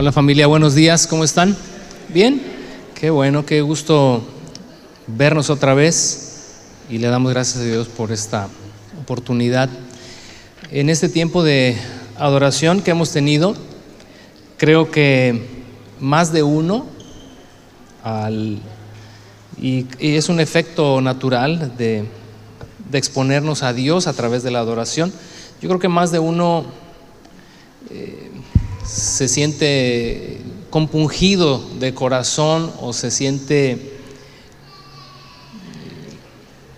Hola familia, buenos días, ¿cómo están? ¿Bien? Qué bueno, qué gusto vernos otra vez y le damos gracias a Dios por esta oportunidad. En este tiempo de adoración que hemos tenido, creo que más de uno, al, y, es un efecto natural de, de exponernos a Dios a través de la adoración, yo creo que más de uno... Eh, se siente compungido de corazón o se siente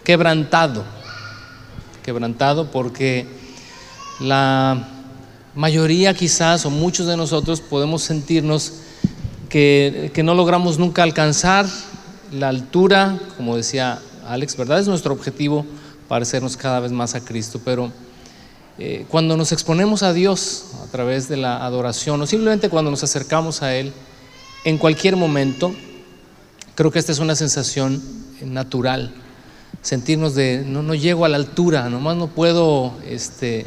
quebrantado, quebrantado porque la mayoría quizás o muchos de nosotros podemos sentirnos que, que, no logramos nunca alcanzar la altura, como decía Alex, ¿verdad? Es nuestro objetivo parecernos cada vez más a Cristo, pero eh, cuando nos exponemos a Dios a través de la adoración o simplemente cuando nos acercamos a Él, en cualquier momento, creo que esta es una sensación natural, sentirnos de no, no llego a la altura, nomás no puedo este,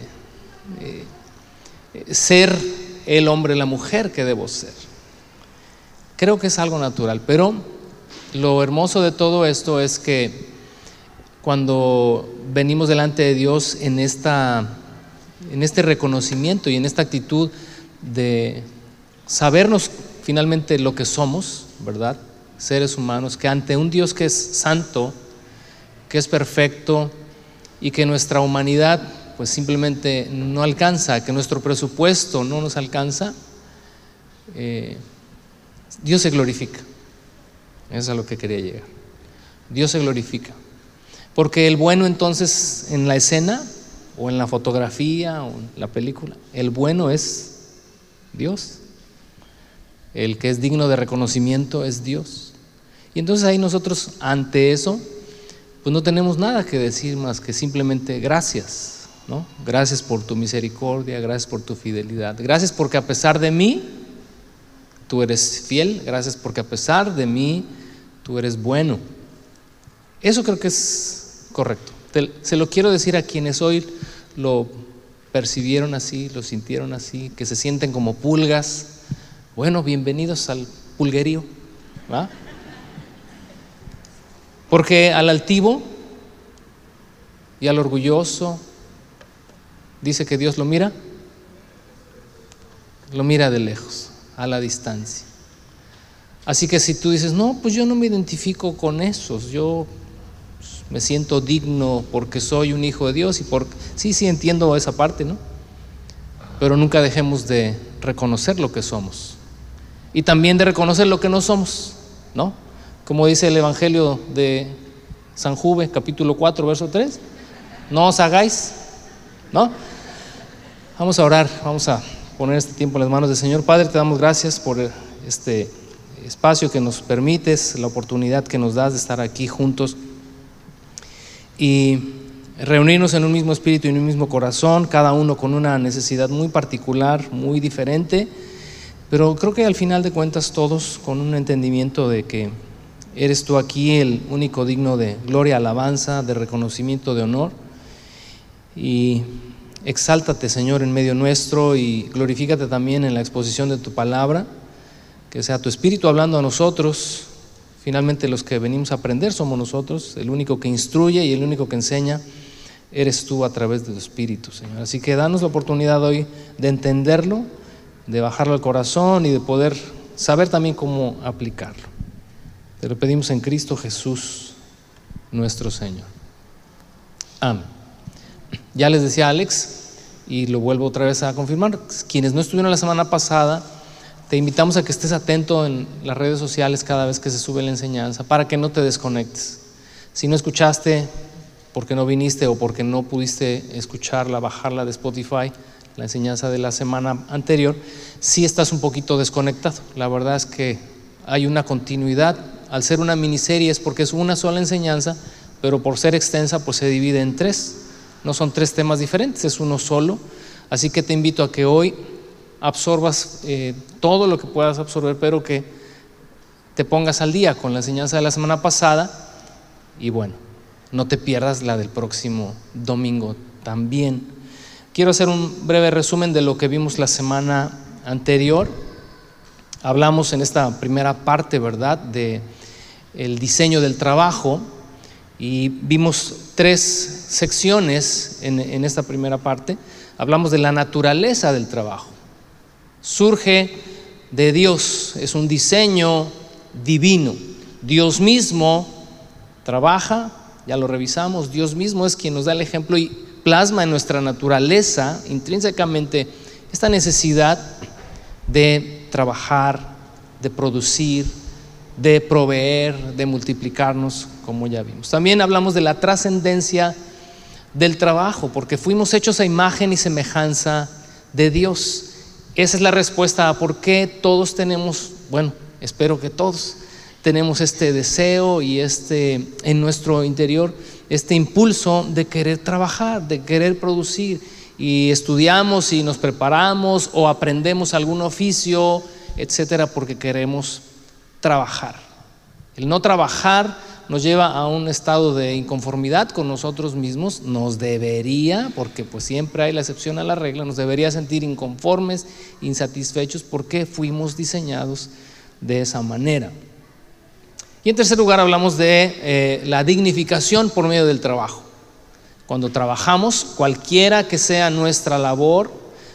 eh, ser el hombre, la mujer que debo ser. Creo que es algo natural, pero lo hermoso de todo esto es que cuando venimos delante de Dios en esta en este reconocimiento y en esta actitud de sabernos finalmente lo que somos, ¿verdad? Seres humanos, que ante un Dios que es santo, que es perfecto y que nuestra humanidad pues simplemente no alcanza, que nuestro presupuesto no nos alcanza, eh, Dios se glorifica. Eso es a lo que quería llegar. Dios se glorifica. Porque el bueno entonces en la escena o en la fotografía o en la película. El bueno es Dios. El que es digno de reconocimiento es Dios. Y entonces ahí nosotros ante eso, pues no tenemos nada que decir más que simplemente gracias, ¿no? Gracias por tu misericordia, gracias por tu fidelidad. Gracias porque a pesar de mí, tú eres fiel. Gracias porque a pesar de mí, tú eres bueno. Eso creo que es correcto. Se lo quiero decir a quienes hoy lo percibieron así, lo sintieron así, que se sienten como pulgas. Bueno, bienvenidos al pulguerío. Porque al altivo y al orgulloso dice que Dios lo mira, lo mira de lejos, a la distancia. Así que si tú dices, no, pues yo no me identifico con esos, yo me siento digno porque soy un hijo de Dios y por sí, sí entiendo esa parte, ¿no? Pero nunca dejemos de reconocer lo que somos y también de reconocer lo que no somos, ¿no? Como dice el Evangelio de San Juve, capítulo 4, verso 3, no os hagáis, ¿no? Vamos a orar, vamos a poner este tiempo en las manos del Señor. Padre, te damos gracias por este espacio que nos permites, la oportunidad que nos das de estar aquí juntos y reunirnos en un mismo espíritu y en un mismo corazón, cada uno con una necesidad muy particular, muy diferente, pero creo que al final de cuentas todos con un entendimiento de que eres tú aquí el único digno de gloria, alabanza, de reconocimiento, de honor. Y exáltate, Señor, en medio nuestro y glorifícate también en la exposición de tu palabra, que sea tu espíritu hablando a nosotros Finalmente los que venimos a aprender somos nosotros, el único que instruye y el único que enseña eres tú a través de tu Espíritu, Señor. Así que danos la oportunidad hoy de entenderlo, de bajarlo al corazón y de poder saber también cómo aplicarlo. Te lo pedimos en Cristo Jesús, nuestro Señor. Amén. Ya les decía Alex, y lo vuelvo otra vez a confirmar, quienes no estuvieron la semana pasada, te invitamos a que estés atento en las redes sociales cada vez que se sube la enseñanza para que no te desconectes. Si no escuchaste porque no viniste o porque no pudiste escucharla, bajarla de Spotify, la enseñanza de la semana anterior, sí estás un poquito desconectado. La verdad es que hay una continuidad. Al ser una miniserie es porque es una sola enseñanza, pero por ser extensa pues se divide en tres. No son tres temas diferentes, es uno solo. Así que te invito a que hoy absorbas eh, todo lo que puedas absorber, pero que te pongas al día con la enseñanza de la semana pasada y bueno, no te pierdas la del próximo domingo también. Quiero hacer un breve resumen de lo que vimos la semana anterior hablamos en esta primera parte, ¿verdad?, de el diseño del trabajo y vimos tres secciones en, en esta primera parte. Hablamos de la naturaleza del trabajo. Surge de Dios, es un diseño divino. Dios mismo trabaja, ya lo revisamos, Dios mismo es quien nos da el ejemplo y plasma en nuestra naturaleza intrínsecamente esta necesidad de trabajar, de producir, de proveer, de multiplicarnos, como ya vimos. También hablamos de la trascendencia del trabajo, porque fuimos hechos a imagen y semejanza de Dios. Esa es la respuesta a por qué todos tenemos, bueno, espero que todos tenemos este deseo y este en nuestro interior este impulso de querer trabajar, de querer producir y estudiamos y nos preparamos o aprendemos algún oficio, etcétera, porque queremos trabajar. El no trabajar nos lleva a un estado de inconformidad con nosotros mismos, nos debería, porque pues siempre hay la excepción a la regla, nos debería sentir inconformes, insatisfechos, porque fuimos diseñados de esa manera. Y en tercer lugar hablamos de eh, la dignificación por medio del trabajo. Cuando trabajamos, cualquiera que sea nuestra labor,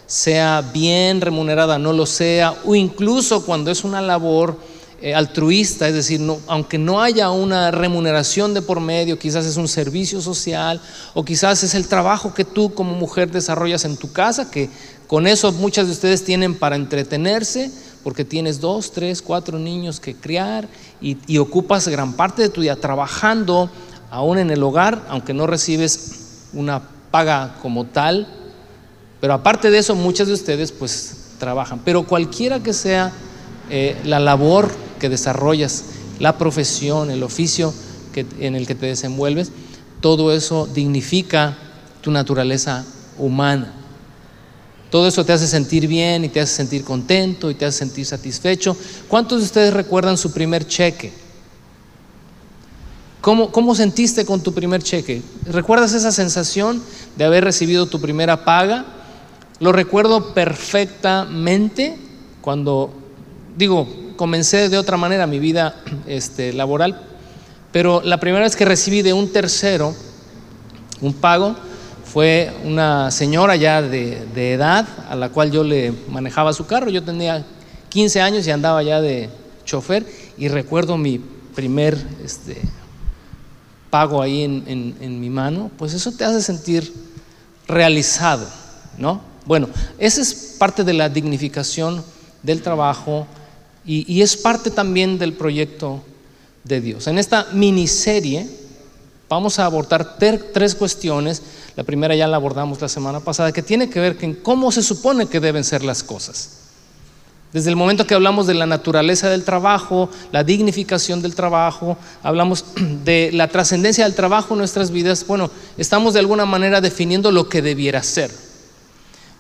sea bien remunerada, no lo sea, o incluso cuando es una labor eh, altruista, es decir, aunque no haya una remuneración de por medio, quizás es un servicio social o quizás es el trabajo que tú como mujer desarrollas en tu casa, que con eso muchas de ustedes tienen para entretenerse, porque tienes dos, tres, cuatro niños que criar y, ocupas gran parte de tu día trabajando aún en el hogar, aunque no recibes una paga como tal, pero aparte de eso muchas de ustedes pues trabajan. Pero cualquiera que sea eh, la labor que desarrollas, la profesión, el oficio que, en el que te desenvuelves, todo eso dignifica tu naturaleza humana. Todo eso te hace sentir bien y te hace sentir contento y te hace sentir satisfecho. ¿Cuántos de ustedes recuerdan su primer cheque? ¿Cómo, sentiste con tu primer cheque? ¿Recuerdas esa sensación de haber recibido tu primera paga? Lo recuerdo perfectamente cuando, digo, comencé de otra manera mi vida este, laboral, pero la primera vez que recibí de un tercero un pago fue una señora ya de, edad a la cual yo le manejaba su carro. Yo tenía 15 años y andaba ya de chofer y recuerdo mi primer este, pago ahí en, mi mano, pues eso te hace sentir realizado, ¿no? Bueno, esa es parte de la dignificación del trabajo y, es parte también del proyecto de Dios. En esta miniserie vamos a abordar tres cuestiones. La primera ya la abordamos la semana pasada, que tiene que ver con cómo se supone que deben ser las cosas. Desde el momento que hablamos de la naturaleza del trabajo, la dignificación del trabajo, hablamos de la trascendencia del trabajo en nuestras vidas, bueno, estamos de alguna manera definiendo lo que debiera ser.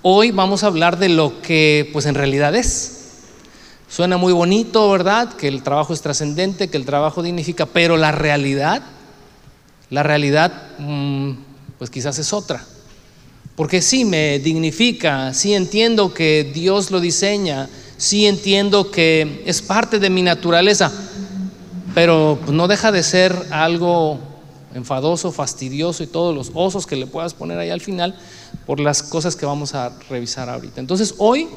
Hoy vamos a hablar de lo que pues en realidad es. Suena muy bonito, ¿verdad? Que el trabajo es trascendente, que el trabajo dignifica, pero la realidad, la realidad mm, pues quizás es otra. Porque sí me dignifica, sí entiendo que Dios lo diseña, sí entiendo que es parte de mi naturaleza, pero no deja de ser algo enfadoso, fastidioso y todos los osos que le puedas poner ahí al final por las cosas que vamos a revisar ahorita. Entonces hoy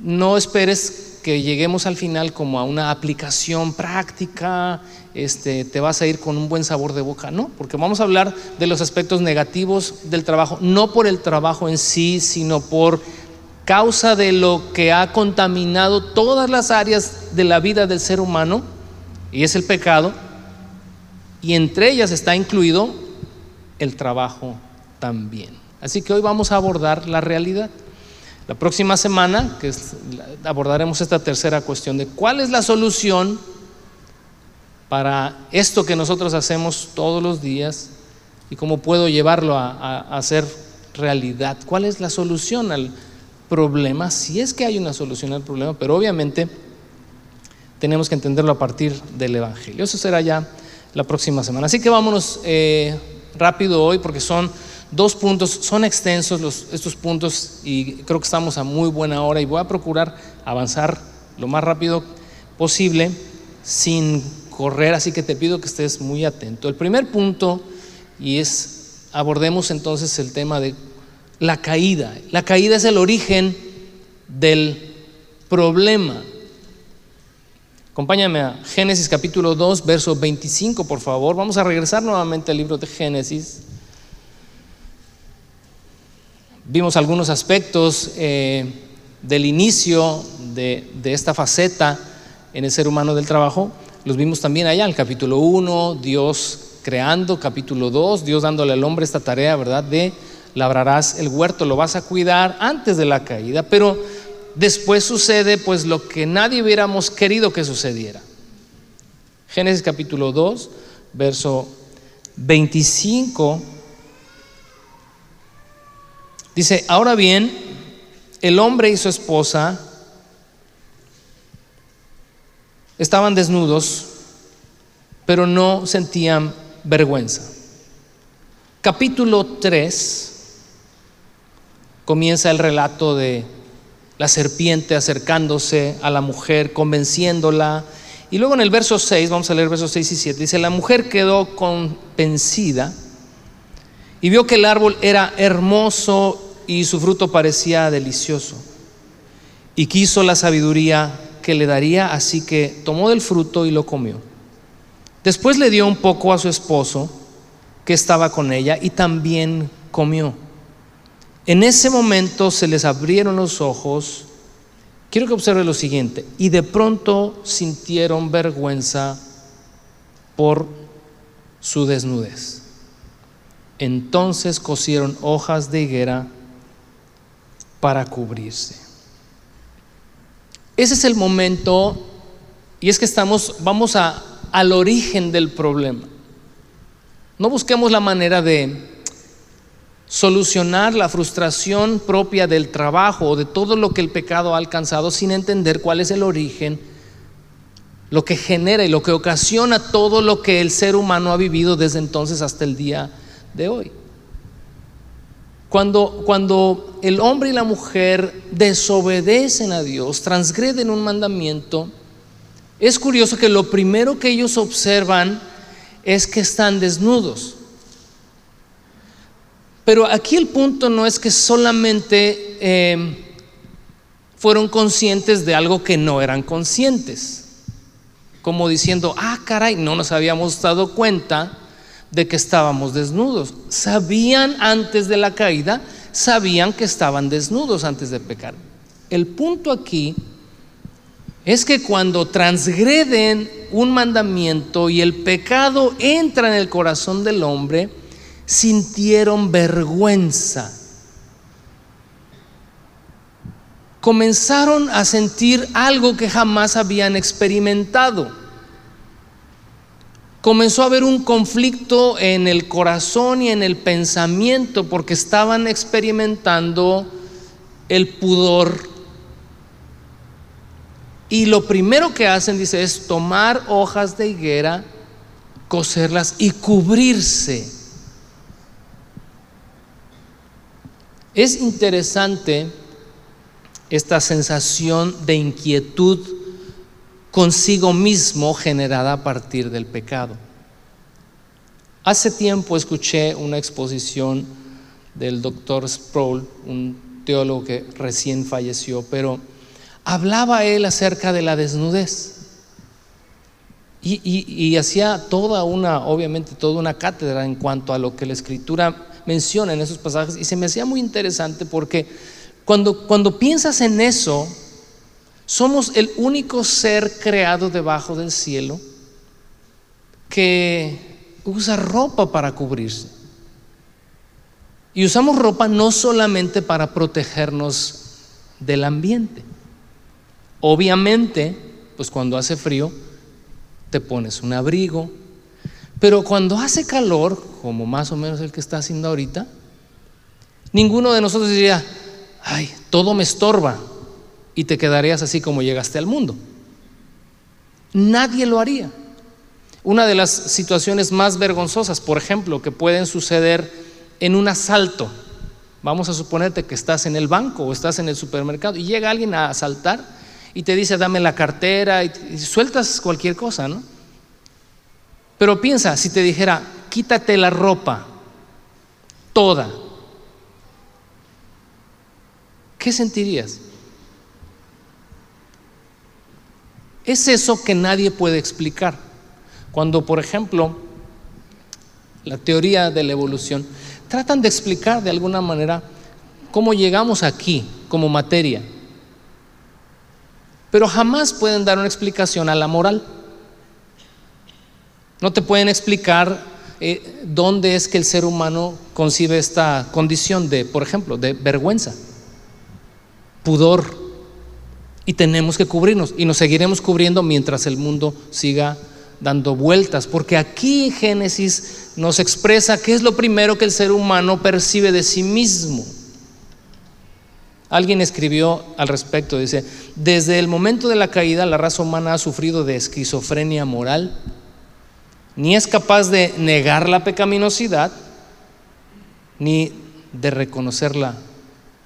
no esperes lleguemos al final como a una aplicación práctica, este, te vas a ir con un buen sabor de boca, no, porque vamos a hablar de los aspectos negativos del trabajo, no por el trabajo en sí, sino por causa de lo que ha contaminado todas las áreas de la vida del ser humano, y es el pecado, y entre ellas está incluido el trabajo también. Así que hoy vamos a abordar la realidad. La próxima semana que abordaremos esta tercera cuestión de cuál es la solución para esto que nosotros hacemos todos los días y cómo puedo llevarlo a, a, ser realidad. ¿Cuál es la solución al, problema, si es que hay una solución al problema, pero obviamente tenemos que entenderlo a partir del Evangelio. Eso será ya la próxima semana. Así que vámonos eh, rápido hoy porque son dos puntos, son extensos estos puntos y creo que estamos a muy buena hora y voy a procurar avanzar lo más rápido posible sin correr, así que te pido que estés muy atento. El primer punto, y es, abordemos entonces el tema de la caída. La caída es el origen del problema. Acompáñame a Génesis capítulo 2, verso 25, por favor. Vamos a regresar nuevamente al libro de Génesis. Vimos algunos aspectos eh, del inicio de, de esta faceta en el ser humano del trabajo. Los vimos también allá en el capítulo 1, Dios creando, capítulo 2, Dios dándole al hombre esta tarea, ¿verdad? De labrarás el huerto, lo vas a cuidar antes de la caída, pero después sucede pues lo que nadie hubiéramos querido que sucediera. Génesis capítulo 2, verso 25. Dice, ahora bien, el hombre y su esposa estaban desnudos, pero no sentían vergüenza. Capítulo 3 comienza el relato de la serpiente acercándose a la mujer, convenciéndola. Y luego en el verso 6, vamos a leer versos 6 y 7, dice, la mujer quedó convencida y vio que el árbol era hermoso y su fruto parecía delicioso. Y quiso la sabiduría que le daría, así que tomó del fruto y lo comió. Después le dio un poco a su esposo que estaba con ella y también comió. En ese momento se les abrieron los ojos. Quiero que observe lo siguiente. Y de pronto sintieron vergüenza por su desnudez. Entonces cosieron hojas de higuera para cubrirse. Ese es el momento, y es que estamos, vamos a, al origen del problema. No busquemos la manera de solucionar la frustración propia del trabajo o de todo lo que el pecado ha alcanzado sin entender cuál es el origen, lo que genera y lo que ocasiona todo lo que el ser humano ha vivido desde entonces hasta el día de hoy. Cuando, cuando el hombre y la mujer desobedecen a Dios, transgreden un mandamiento, es curioso que lo primero que ellos observan es que están desnudos. Pero aquí el punto no es que solamente em, fueron conscientes de algo que no eran conscientes. Como diciendo, ah, caray, no nos habíamos dado cuenta de que estábamos desnudos. Sabían antes de la caída, sabían que estaban desnudos antes de pecar. El punto aquí es que cuando transgreden un mandamiento y el pecado entra en el corazón del hombre, sintieron vergüenza. Comenzaron a sentir algo que jamás habían experimentado. Comenzó a haber un conflicto en el corazón y en el pensamiento porque estaban experimentando el pudor. Y lo primero que hacen, dice, es tomar hojas de higuera, coserlas y cubrirse. Es interesante esta sensación de inquietud consigo mismo generada a partir del pecado. Hace tiempo escuché una exposición del doctor Sproul, un teólogo que recién falleció, pero hablaba él acerca de la desnudez. Y, hacía toda una, obviamente, toda una cátedra en cuanto a lo que la escritura menciona en esos pasajes y se me hacía muy interesante porque cuando, cuando piensas en eso, somos el único ser creado debajo del cielo que usa ropa para cubrirse. Y usamos ropa no solamente para protegernos del ambiente. Obviamente, pues cuando hace frío, te pones un abrigo, pero cuando hace calor, como más o menos el que está haciendo ahorita, ninguno de nosotros diría, ay, todo me estorba y te quedarías así como llegaste al mundo. Nadie lo haría. Una de las situaciones más vergonzosas, por ejemplo, que pueden suceder en un asalto. Vamos a suponerte que estás en el banco o estás en el supermercado y llega alguien a asaltar y te dice dame la cartera y, sueltas cualquier cosa, ¿no? Pero piensa, si te dijera, quítate la ropa, toda, ¿qué sentirías? Es eso que nadie puede explicar. Cuando, por ejemplo, la teoría de la evolución tratan de explicar de alguna manera cómo llegamos aquí como materia, pero jamás pueden dar una explicación a la moral. No te pueden explicar eh, dónde es que el ser humano concibe esta condición de, por ejemplo, de vergüenza, pudor, y tenemos que cubrirnos y nos seguiremos cubriendo mientras el mundo siga dando vueltas, porque aquí Génesis nos expresa qué es lo primero que el ser humano percibe de sí mismo. Alguien escribió al respecto, dice, desde el momento de la caída la raza humana ha sufrido de esquizofrenia moral, ni es capaz de negar la pecaminosidad, ni de reconocerla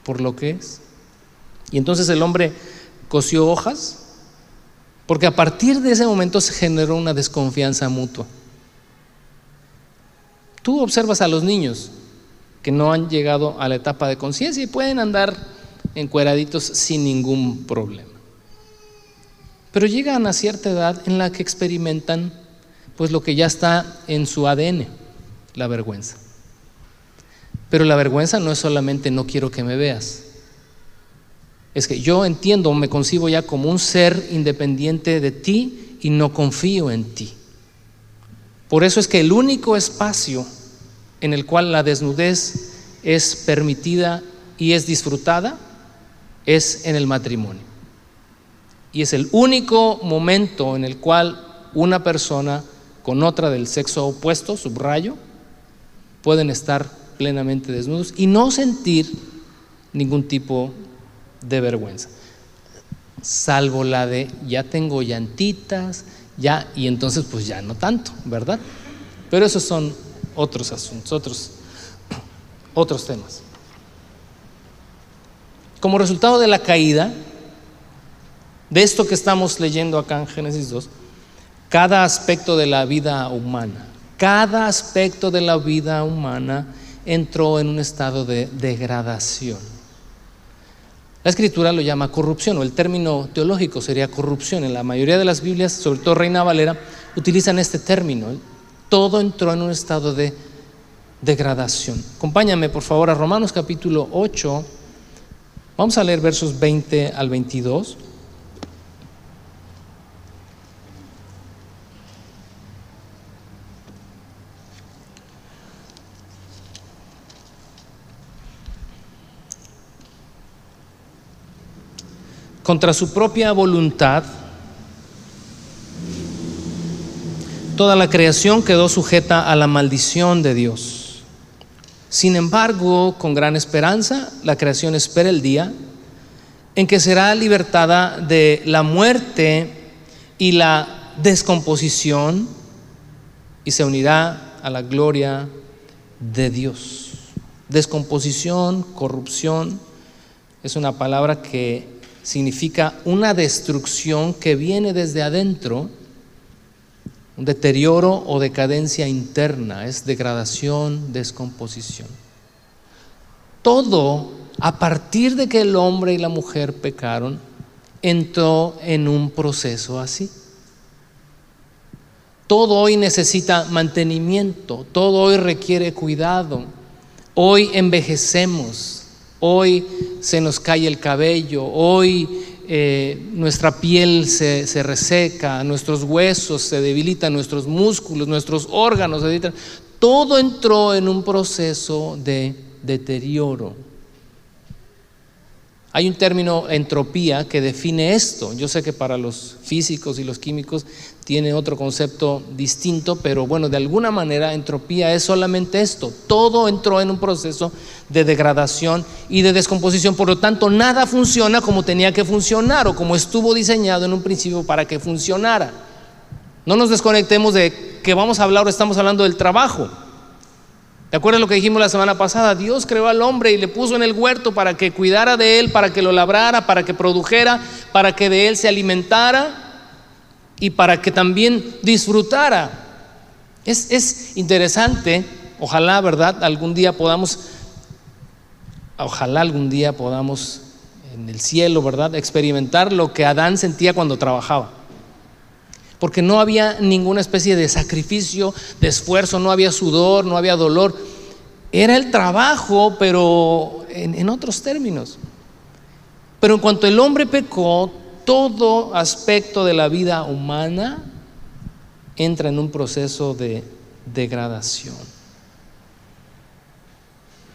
por lo que es. Y entonces el hombre cosió hojas, porque a partir de ese momento se generó una desconfianza mutua. Tú observas a los niños que no han llegado a la etapa de conciencia y pueden andar encueraditos sin ningún problema. Pero llegan a cierta edad en la que experimentan pues lo que ya está en su ADN, la vergüenza. Pero la vergüenza no es solamente no quiero que me veas. Es que yo entiendo, me concibo ya como un ser independiente de ti y no confío en ti. Por eso es que el único espacio en el cual la desnudez es permitida y es disfrutada es en el matrimonio. Y es el único momento en el cual una persona con otra del sexo opuesto, subrayo, pueden estar plenamente desnudos y no sentir ningún tipo de vergüenza. Salvo la de ya tengo llantitas, ya, y entonces pues ya no tanto, ¿verdad? Pero esos son otros asuntos, otros, otros temas. Como resultado de la caída, de esto que estamos leyendo acá en Génesis 2, cada aspecto de la vida humana, cada aspecto de la vida humana entró en un estado de degradación. La escritura lo llama corrupción, o el término teológico sería corrupción. En la mayoría de las Biblias, sobre todo Reina Valera, utilizan este término. Todo entró en un estado de degradación. Acompáñame, por favor, a Romanos capítulo 8. Vamos a leer versos 20 al 22. Contra su propia voluntad, toda la creación quedó sujeta a la maldición de Dios. Sin embargo, con gran esperanza, la creación espera el día en que será libertada de la muerte y la descomposición y se unirá a la gloria de Dios. Descomposición, corrupción, es una palabra que significa una destrucción que viene desde adentro, un deterioro o decadencia interna, es degradación, descomposición. Todo, a partir de que el hombre y la mujer pecaron, entró en un proceso así. Todo hoy necesita mantenimiento, todo hoy requiere cuidado. Hoy envejecemos, hoy se nos cae el cabello, hoy eh, nuestra piel se, se, reseca, nuestros huesos se debilitan, nuestros músculos, nuestros órganos se debilitan. Todo entró en un proceso de deterioro. Hay un término entropía que define esto. Yo sé que para los físicos y los químicos tiene otro concepto distinto, pero bueno, de alguna manera entropía es solamente esto. Todo entró en un proceso de degradación y de descomposición, por lo tanto nada funciona como tenía que funcionar o como estuvo diseñado en un principio para que funcionara. No nos desconectemos de que vamos a hablar o estamos hablando del trabajo. ¿Te acuerdas lo que dijimos la semana pasada? Dios creó al hombre y le puso en el huerto para que cuidara de él, para que lo labrara, para que produjera, para que de él se alimentara y para que también disfrutara. Es, es interesante, ojalá, ¿verdad? Algún día podamos, ojalá algún día podamos en el cielo, ¿verdad? Experimentar lo que Adán sentía cuando trabajaba porque no había ninguna especie de sacrificio, de esfuerzo, no había sudor, no había dolor. Era el trabajo, pero en, otros términos. Pero en cuanto el hombre pecó, todo aspecto de la vida humana entra en un proceso de degradación.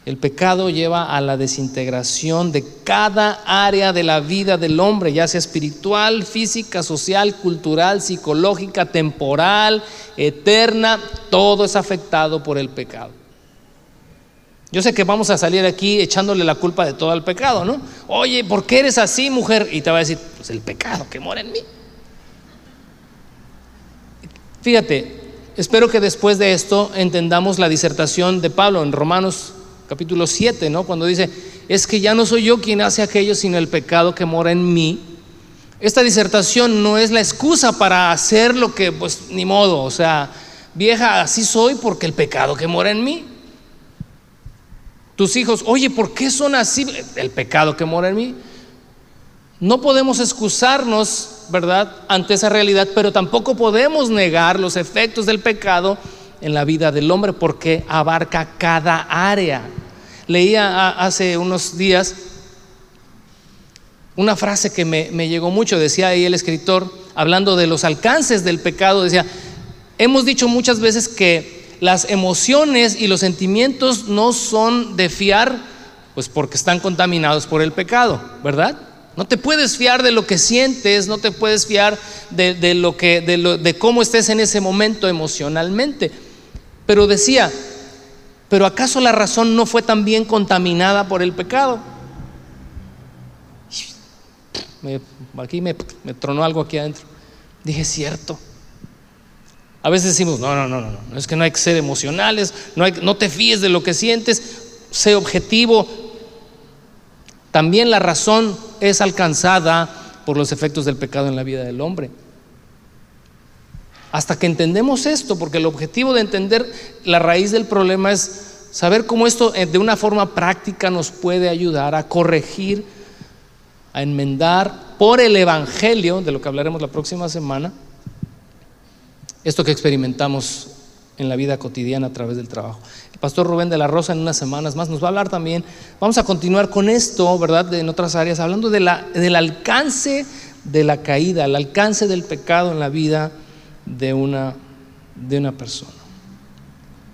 El pecado lleva a la desintegración de cada área de la vida del hombre, ya sea espiritual, física, social, cultural, psicológica, temporal, eterna, todo es afectado por el pecado. Yo sé que vamos a salir aquí echándole la culpa de todo al pecado, ¿no? Oye, ¿por qué eres así, mujer? Y te va a decir, pues el pecado que mora en mí. Fíjate, espero que después de esto entendamos la disertación de Pablo en Romanos capítulo 7, ¿no? Cuando dice, es que ya no soy yo quien hace aquello, sino el pecado que mora en mí. Esta disertación no es la excusa para hacer lo que, pues, ni modo, o sea, vieja, así soy porque el pecado que mora en mí. Tus hijos, oye, ¿por qué son así? El pecado que mora en mí. No podemos excusarnos, ¿verdad?, ante esa realidad, pero tampoco podemos negar los efectos del pecado en la vida del hombre porque abarca cada área. Leía hace unos días una frase que me, me, llegó mucho, decía ahí el escritor, hablando de los alcances del pecado, decía, hemos dicho muchas veces que las emociones y los sentimientos no son de fiar, pues porque están contaminados por el pecado, ¿verdad? No te puedes fiar de lo que sientes, no te puedes fiar de, de lo que, de, de cómo estés en ese momento emocionalmente. Pero decía, ¿pero acaso la razón no fue también contaminada por el pecado? aquí me, tronó algo aquí adentro. Dije, cierto. A veces decimos, no, no, no, no, no, es que no hay que ser emocionales, no, hay, no te fíes de lo que sientes, sé objetivo. También la razón es alcanzada por los efectos del pecado en la vida del hombre. Hasta que entendemos esto, porque el objetivo de entender la raíz del problema es saber cómo esto eh, de una forma práctica nos puede ayudar a corregir, a enmendar por el Evangelio, de lo que hablaremos la próxima semana, esto que experimentamos en la vida cotidiana a través del trabajo. El pastor Rubén de la Rosa en unas semanas más nos va a hablar también, vamos a continuar con esto, ¿verdad? En otras áreas, hablando de la, del alcance de la caída, el alcance del pecado en la vida de una, de una persona.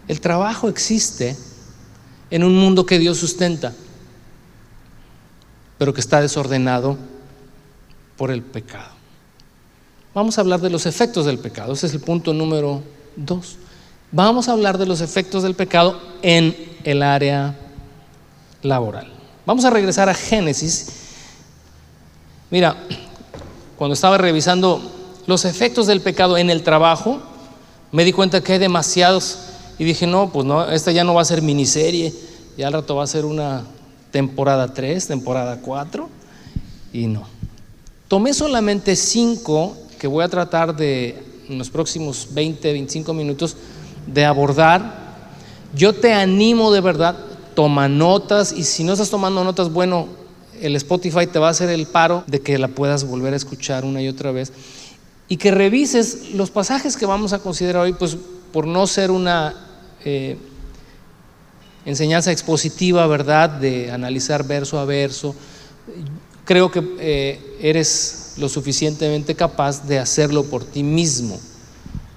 El trabajo existe en un mundo que Dios sustenta, pero que está desordenado por el pecado. Vamos a hablar de los efectos del pecado. Ese es el punto número dos. Vamos a hablar de los efectos del pecado en el área laboral. Vamos a regresar a Génesis. Mira, cuando estaba revisando los efectos del pecado en el trabajo, me di cuenta que hay demasiados y dije, no, pues no, esta ya no va a ser miniserie, ya al rato va a ser una temporada 3, temporada 4 y no. Tomé solamente cinco que voy a tratar de en los próximos 20, 25 minutos de abordar. Yo te animo de verdad, toma notas y si no estás tomando notas, bueno, el Spotify te va a hacer el paro de que la puedas volver a escuchar una y otra vez y que revises los pasajes que vamos a considerar hoy, pues por no ser una eh, enseñanza expositiva, ¿verdad? De analizar verso a verso, creo que eh, eres lo suficientemente capaz de hacerlo por ti mismo.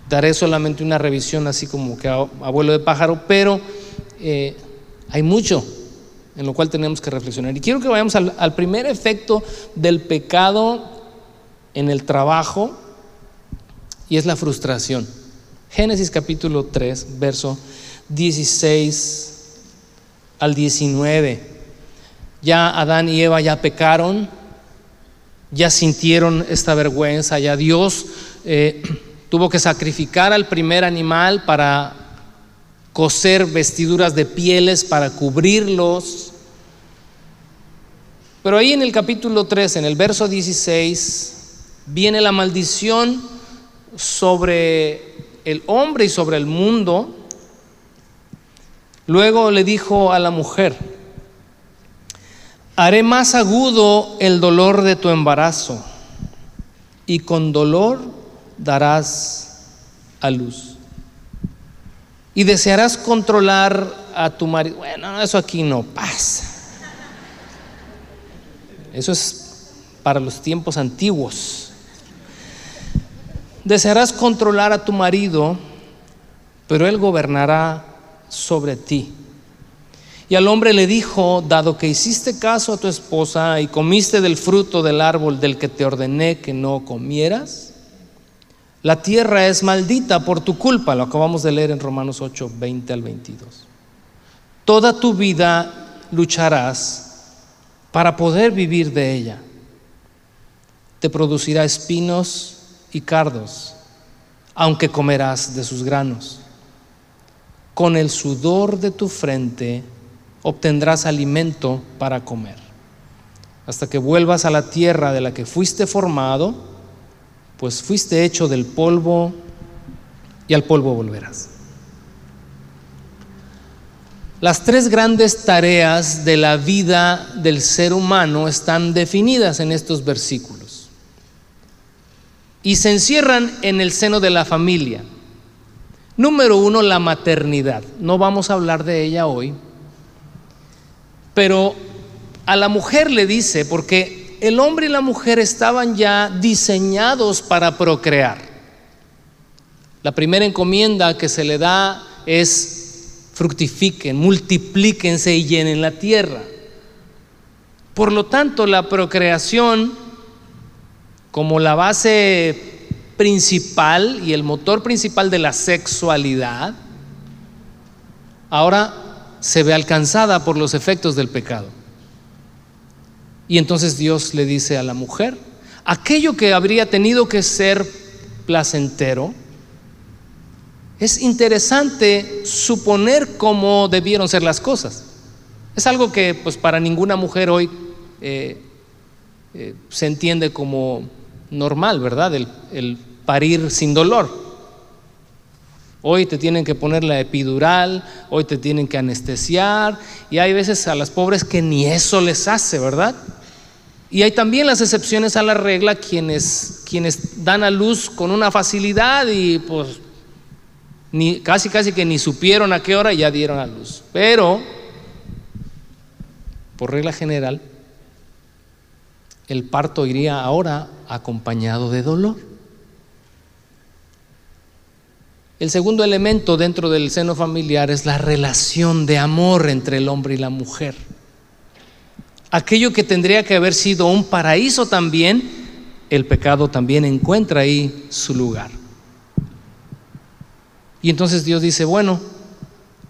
Daré solamente una revisión así como que abuelo de pájaro, pero eh, hay mucho en lo cual tenemos que reflexionar. Y quiero que vayamos al primer efecto del pecado en el trabajo y es la frustración. Génesis capítulo 3, verso 16 al 19. Ya Adán y Eva ya pecaron, ya sintieron esta vergüenza, ya Dios eh, tuvo que sacrificar al primer animal para coser vestiduras de pieles para cubrirlos. Pero ahí en el capítulo 3, en el verso 16, viene la maldición sobre el hombre y sobre el mundo. Luego le dijo a la mujer, haré más agudo el dolor de tu embarazo y con dolor darás a luz. Y desearás controlar a tu marido. Bueno, eso aquí no pasa. Eso es para los tiempos antiguos. Desearás controlar a tu marido, pero él gobernará sobre ti. Y al hombre le dijo, dado que hiciste caso a tu esposa y comiste del fruto del árbol del que te ordené que no comieras, la tierra es maldita por tu culpa, lo acabamos de leer en Romanos 8, 20 al 22. Toda tu vida lucharás para poder vivir de ella. Te producirá espinos y cardos, aunque comerás de sus granos. Con el sudor de tu frente obtendrás alimento para comer, hasta que vuelvas a la tierra de la que fuiste formado, pues fuiste hecho del polvo y al polvo volverás. Las tres grandes tareas de la vida del ser humano están definidas en estos versículos y se encierran en el seno de la familia. Número uno, la maternidad. No vamos a hablar de ella hoy, pero a la mujer le dice, porque el hombre y la mujer estaban ya diseñados para procrear. La primera encomienda que se le da es fructifiquen, multiplíquense y llenen la tierra. Por lo tanto, la procreación como la base principal y el motor principal de la sexualidad, ahora se ve alcanzada por los efectos del pecado. Y entonces Dios le dice a la mujer, aquello que habría tenido que ser placentero, es interesante suponer cómo debieron ser las cosas. Es algo que pues para ninguna mujer hoy eh, eh, se entiende como normal, ¿verdad? el parir sin dolor. Hoy te tienen que poner la epidural, hoy te tienen que anestesiar y hay veces a las pobres que ni eso les hace, ¿verdad? Y hay también las excepciones a la regla, quienes, quienes dan a luz con una facilidad y pues ni, casi casi que ni supieron a qué hora ya dieron a luz. Pero, por regla general, el parto iría ahora acompañado de dolor. El segundo elemento dentro del seno familiar es la relación de amor entre el hombre y la mujer. Aquello que tendría que haber sido un paraíso también, el pecado también encuentra ahí su lugar. Y entonces Dios dice, bueno,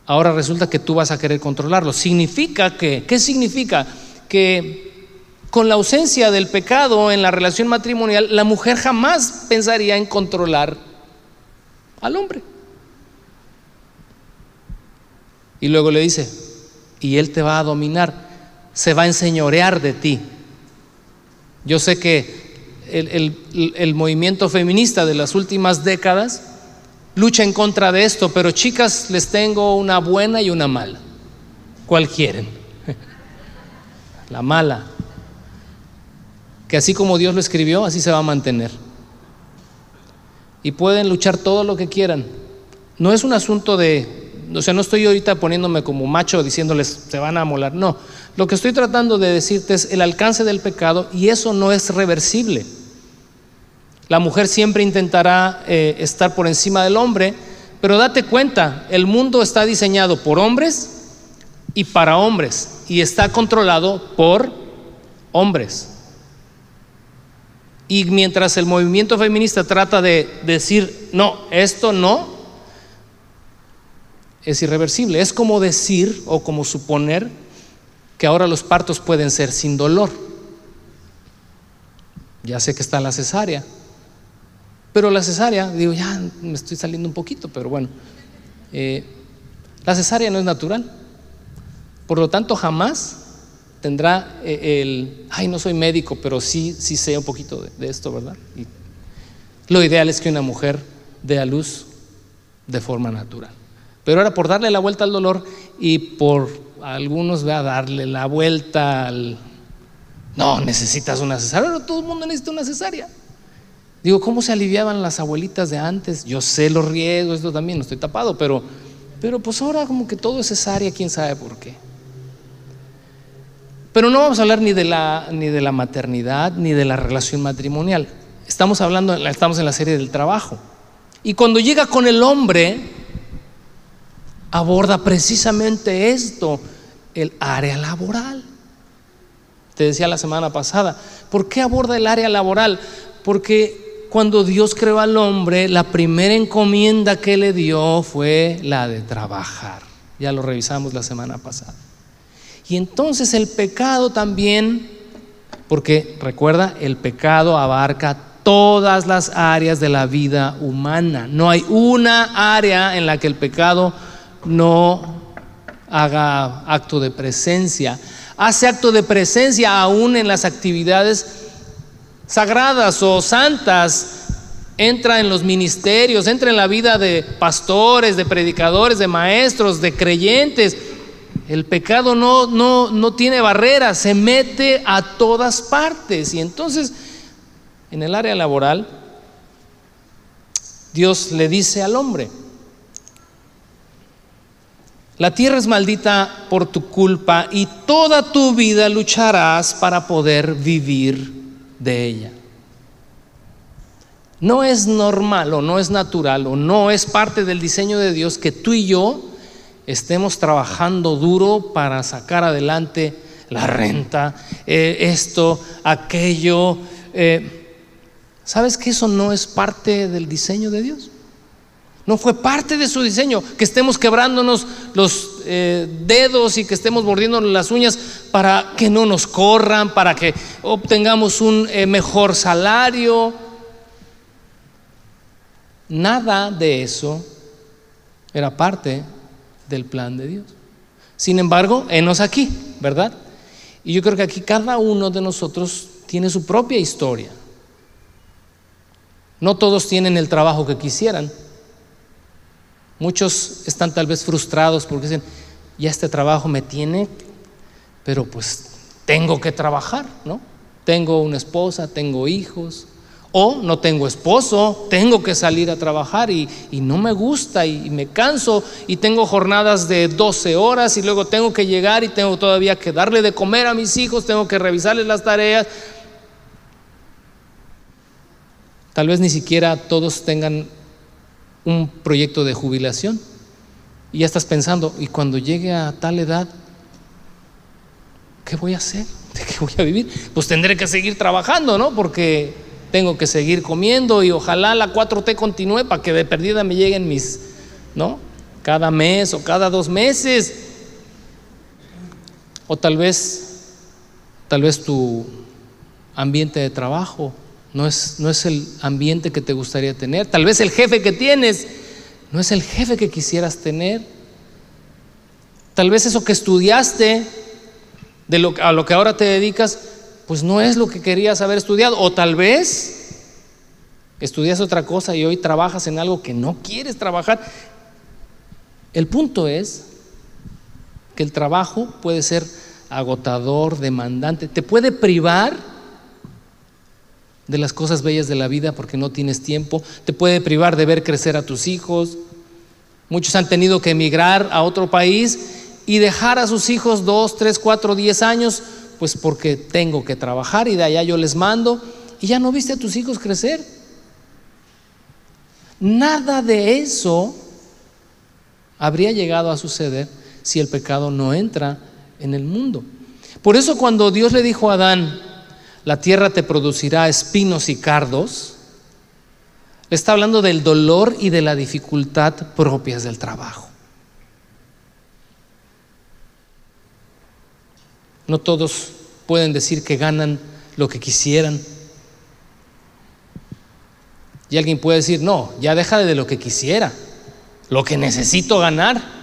ahora resulta que tú vas a querer controlarlo. Significa que, ¿qué significa? Que con la ausencia del pecado en la relación matrimonial, la mujer jamás pensaría en controlar al hombre. Y luego le dice, y él te va a dominar, se va a enseñorear de ti. Yo sé que el, movimiento feminista de las últimas décadas lucha en contra de esto, pero chicas les tengo una buena y una mala. ¿Cuál quieren? La mala. Que así como Dios lo escribió, así se va a mantener y pueden luchar todo lo que quieran. No es un asunto de, o sea, no estoy ahorita poniéndome como macho diciéndoles se van a molar, no. Lo que estoy tratando de decirte es el alcance del pecado y eso no es reversible. La mujer siempre intentará eh, estar por encima del hombre, pero date cuenta, el mundo está diseñado por hombres y para hombres y está controlado por hombres. Y mientras el movimiento feminista trata de decir, no, esto no, es irreversible. Es como decir o como suponer que ahora los partos pueden ser sin dolor. Ya sé que está la cesárea. Pero la cesárea, digo, ya me estoy saliendo un poquito, pero bueno. Eh, La cesárea no es natural. Por lo tanto, jamás tendrá eh, el, ay, no soy médico, pero sí, sí sé un poquito de, esto, ¿verdad? Y lo ideal es que una mujer dé a luz de forma natural. Pero ahora por darle la vuelta al dolor y por algunos a darle la vuelta al, no, necesitas una cesárea, pero todo el mundo necesita una cesárea. Digo, ¿cómo se aliviaban las abuelitas de antes? Yo sé los riesgos, esto también, no estoy tapado, pero, pero pues ahora como que todo es cesárea, quién sabe por qué. Pero no vamos a hablar ni de la, ni de la maternidad, ni de la relación matrimonial. Estamos hablando, estamos en la serie del trabajo. Y cuando llega con el hombre, aborda precisamente esto, el área laboral. Te decía la semana pasada, ¿por qué aborda el área laboral? Porque cuando Dios creó al hombre, la primera encomienda que le dio fue la de trabajar. Ya lo revisamos la semana pasada. Y entonces el pecado también, porque recuerda, el pecado abarca todas las áreas de la vida humana. No hay una área en la que el pecado no haga acto de presencia. Hace acto de presencia aún en las actividades sagradas o santas. Entra en los ministerios, entra en la vida de pastores, de predicadores, de maestros, de creyentes. El pecado no, no, no tiene barreras, se mete a todas partes. Y entonces, en el área laboral, Dios le dice al hombre, la tierra es maldita por tu culpa y toda tu vida lucharás para poder vivir de ella. No es normal o no es natural o no es parte del diseño de Dios que tú y yo estemos trabajando duro para sacar adelante la renta, eh, esto, aquello. Eh, ¿Sabes que eso no es parte del diseño de Dios? No fue parte de su diseño que estemos quebrándonos los eh, dedos y que estemos mordiéndonos las uñas para que no nos corran, para que obtengamos un mejor salario. Nada de eso era parte del plan de Dios. Sin embargo, enos aquí, ¿verdad? Y yo creo que aquí cada uno de nosotros tiene su propia historia. No todos tienen el trabajo que quisieran. Muchos están tal vez frustrados porque dicen, ya este trabajo me tiene, pero pues tengo que trabajar, ¿no? Tengo una esposa, tengo hijos, o no tengo esposo, tengo que salir a trabajar y, no me gusta y, me canso y tengo jornadas de 12 horas y luego tengo que llegar y tengo todavía que darle de comer a mis hijos, tengo que revisarles las tareas. Tal vez ni siquiera todos tengan un proyecto de jubilación y ya estás pensando, y cuando llegue a tal edad, ¿qué voy a hacer? ¿De qué voy a vivir? Pues tendré que seguir trabajando, ¿no? Porque tengo que seguir comiendo y ojalá la 4T continúe para que de perdida me lleguen mis, ¿no? Cada mes o cada dos meses. O tal vez, tal vez tu ambiente de trabajo no es, no es el ambiente que te gustaría tener. Tal vez el jefe que tienes no es el jefe que quisieras tener. Tal vez eso que estudiaste, de lo, a lo que ahora te dedicas, pues no es lo que querías haber estudiado. O tal vez estudias otra cosa y hoy trabajas en algo que no quieres trabajar. El punto es que el trabajo puede ser agotador, demandante, te puede privar de las cosas bellas de la vida porque no tienes tiempo, te puede privar de ver crecer a tus hijos. Muchos han tenido que emigrar a otro país y dejar a sus hijos dos, tres, cuatro, diez años pues porque tengo que trabajar y de allá yo les mando y ya no viste a tus hijos crecer. Nada de eso habría llegado a suceder si el pecado no entra en el mundo. Por eso cuando Dios le dijo a Adán, la tierra te producirá espinos y cardos, le está hablando del dolor y de la dificultad propias del trabajo. No todos pueden decir que ganan lo que quisieran. Y alguien puede decir, no, ya deja de lo que quisiera, lo que necesito ganar.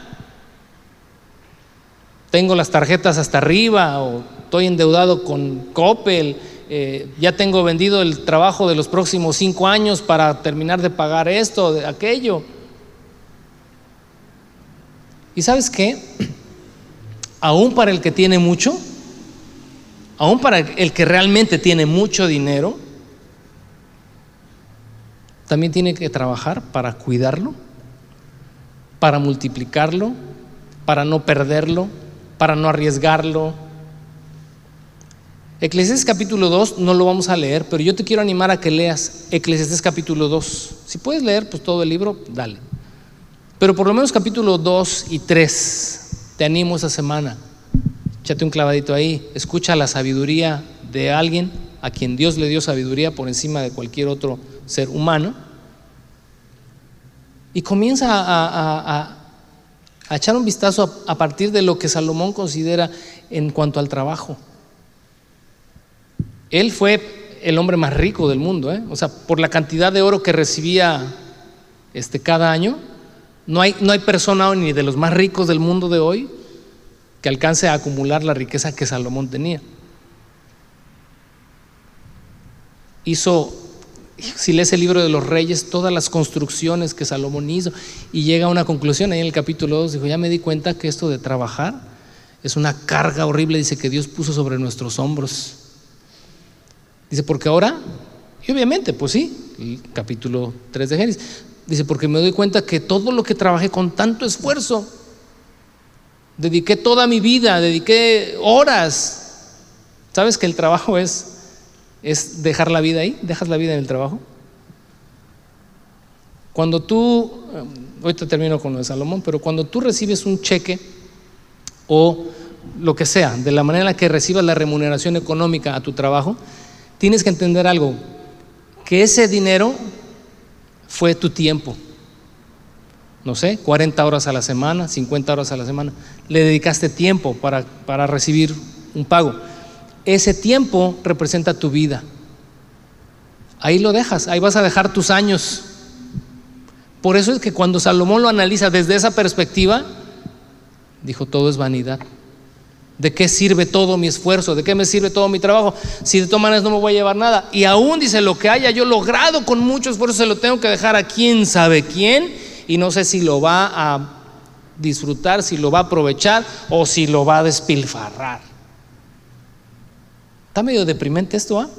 tengo las tarjetas hasta arriba o estoy endeudado con Coppel, eh, ya tengo vendido el trabajo de los próximos cinco años para terminar de pagar esto, de aquello. ¿Y sabes qué? Aún para el que tiene mucho, aún para el que realmente tiene mucho dinero, también tiene que trabajar para cuidarlo, para multiplicarlo, para no perderlo, para no arriesgarlo. Eclesiastes capítulo 2 no lo vamos a leer, pero yo te quiero animar a que leas Eclesiastes capítulo 2. Si puedes leer pues todo el libro, dale. Pero por lo menos capítulo 2 y 3 te animo esa semana. Échate un clavadito ahí, escucha la sabiduría de alguien a quien Dios le dio sabiduría por encima de cualquier otro ser humano. Y comienza a, echar un vistazo a, partir de lo que Salomón considera en cuanto al trabajo. Él fue el hombre más rico del mundo, ¿eh? o sea, por la cantidad de oro que recibía este, cada año, no hay, no hay persona ni de los más ricos del mundo de hoy que alcance a acumular la riqueza que Salomón tenía. Hizo, si lees el libro de los reyes, todas las construcciones que Salomón hizo y llega a una conclusión ahí en el capítulo 2, dijo, ya me di cuenta que esto de trabajar es una carga horrible, dice que Dios puso sobre nuestros hombros. Dice, porque ahora, y obviamente, pues sí, el capítulo 3 de Génesis, Dice, porque me doy cuenta que todo lo que trabajé con tanto esfuerzo, dediqué toda mi vida, dediqué horas. ¿Sabes que el trabajo es, es dejar la vida ahí? ¿Dejas la vida en el trabajo? Cuando tú, eh, ahorita termino con lo de Salomón, pero cuando tú recibes un cheque o lo que sea, de la manera en la que recibas la remuneración económica a tu trabajo, tienes que entender algo, que ese dinero fue tu tiempo. No sé, 40 horas a la semana, 50 horas a la semana. Le dedicaste tiempo para, para recibir un pago. Ese tiempo representa tu vida. Ahí lo dejas, ahí vas a dejar tus años. Por eso es que cuando Salomón lo analiza desde esa perspectiva, dijo, todo es vanidad. ¿De qué sirve todo mi esfuerzo? ¿De qué me sirve todo mi trabajo? Si de todas maneras no me voy a llevar nada. Y aún dice, lo que haya yo logrado con mucho esfuerzo se lo tengo que dejar a quién sabe quién. Y no sé si lo va a disfrutar, si lo va a aprovechar o si lo va a despilfarrar. Está medio deprimente esto, ¿ah?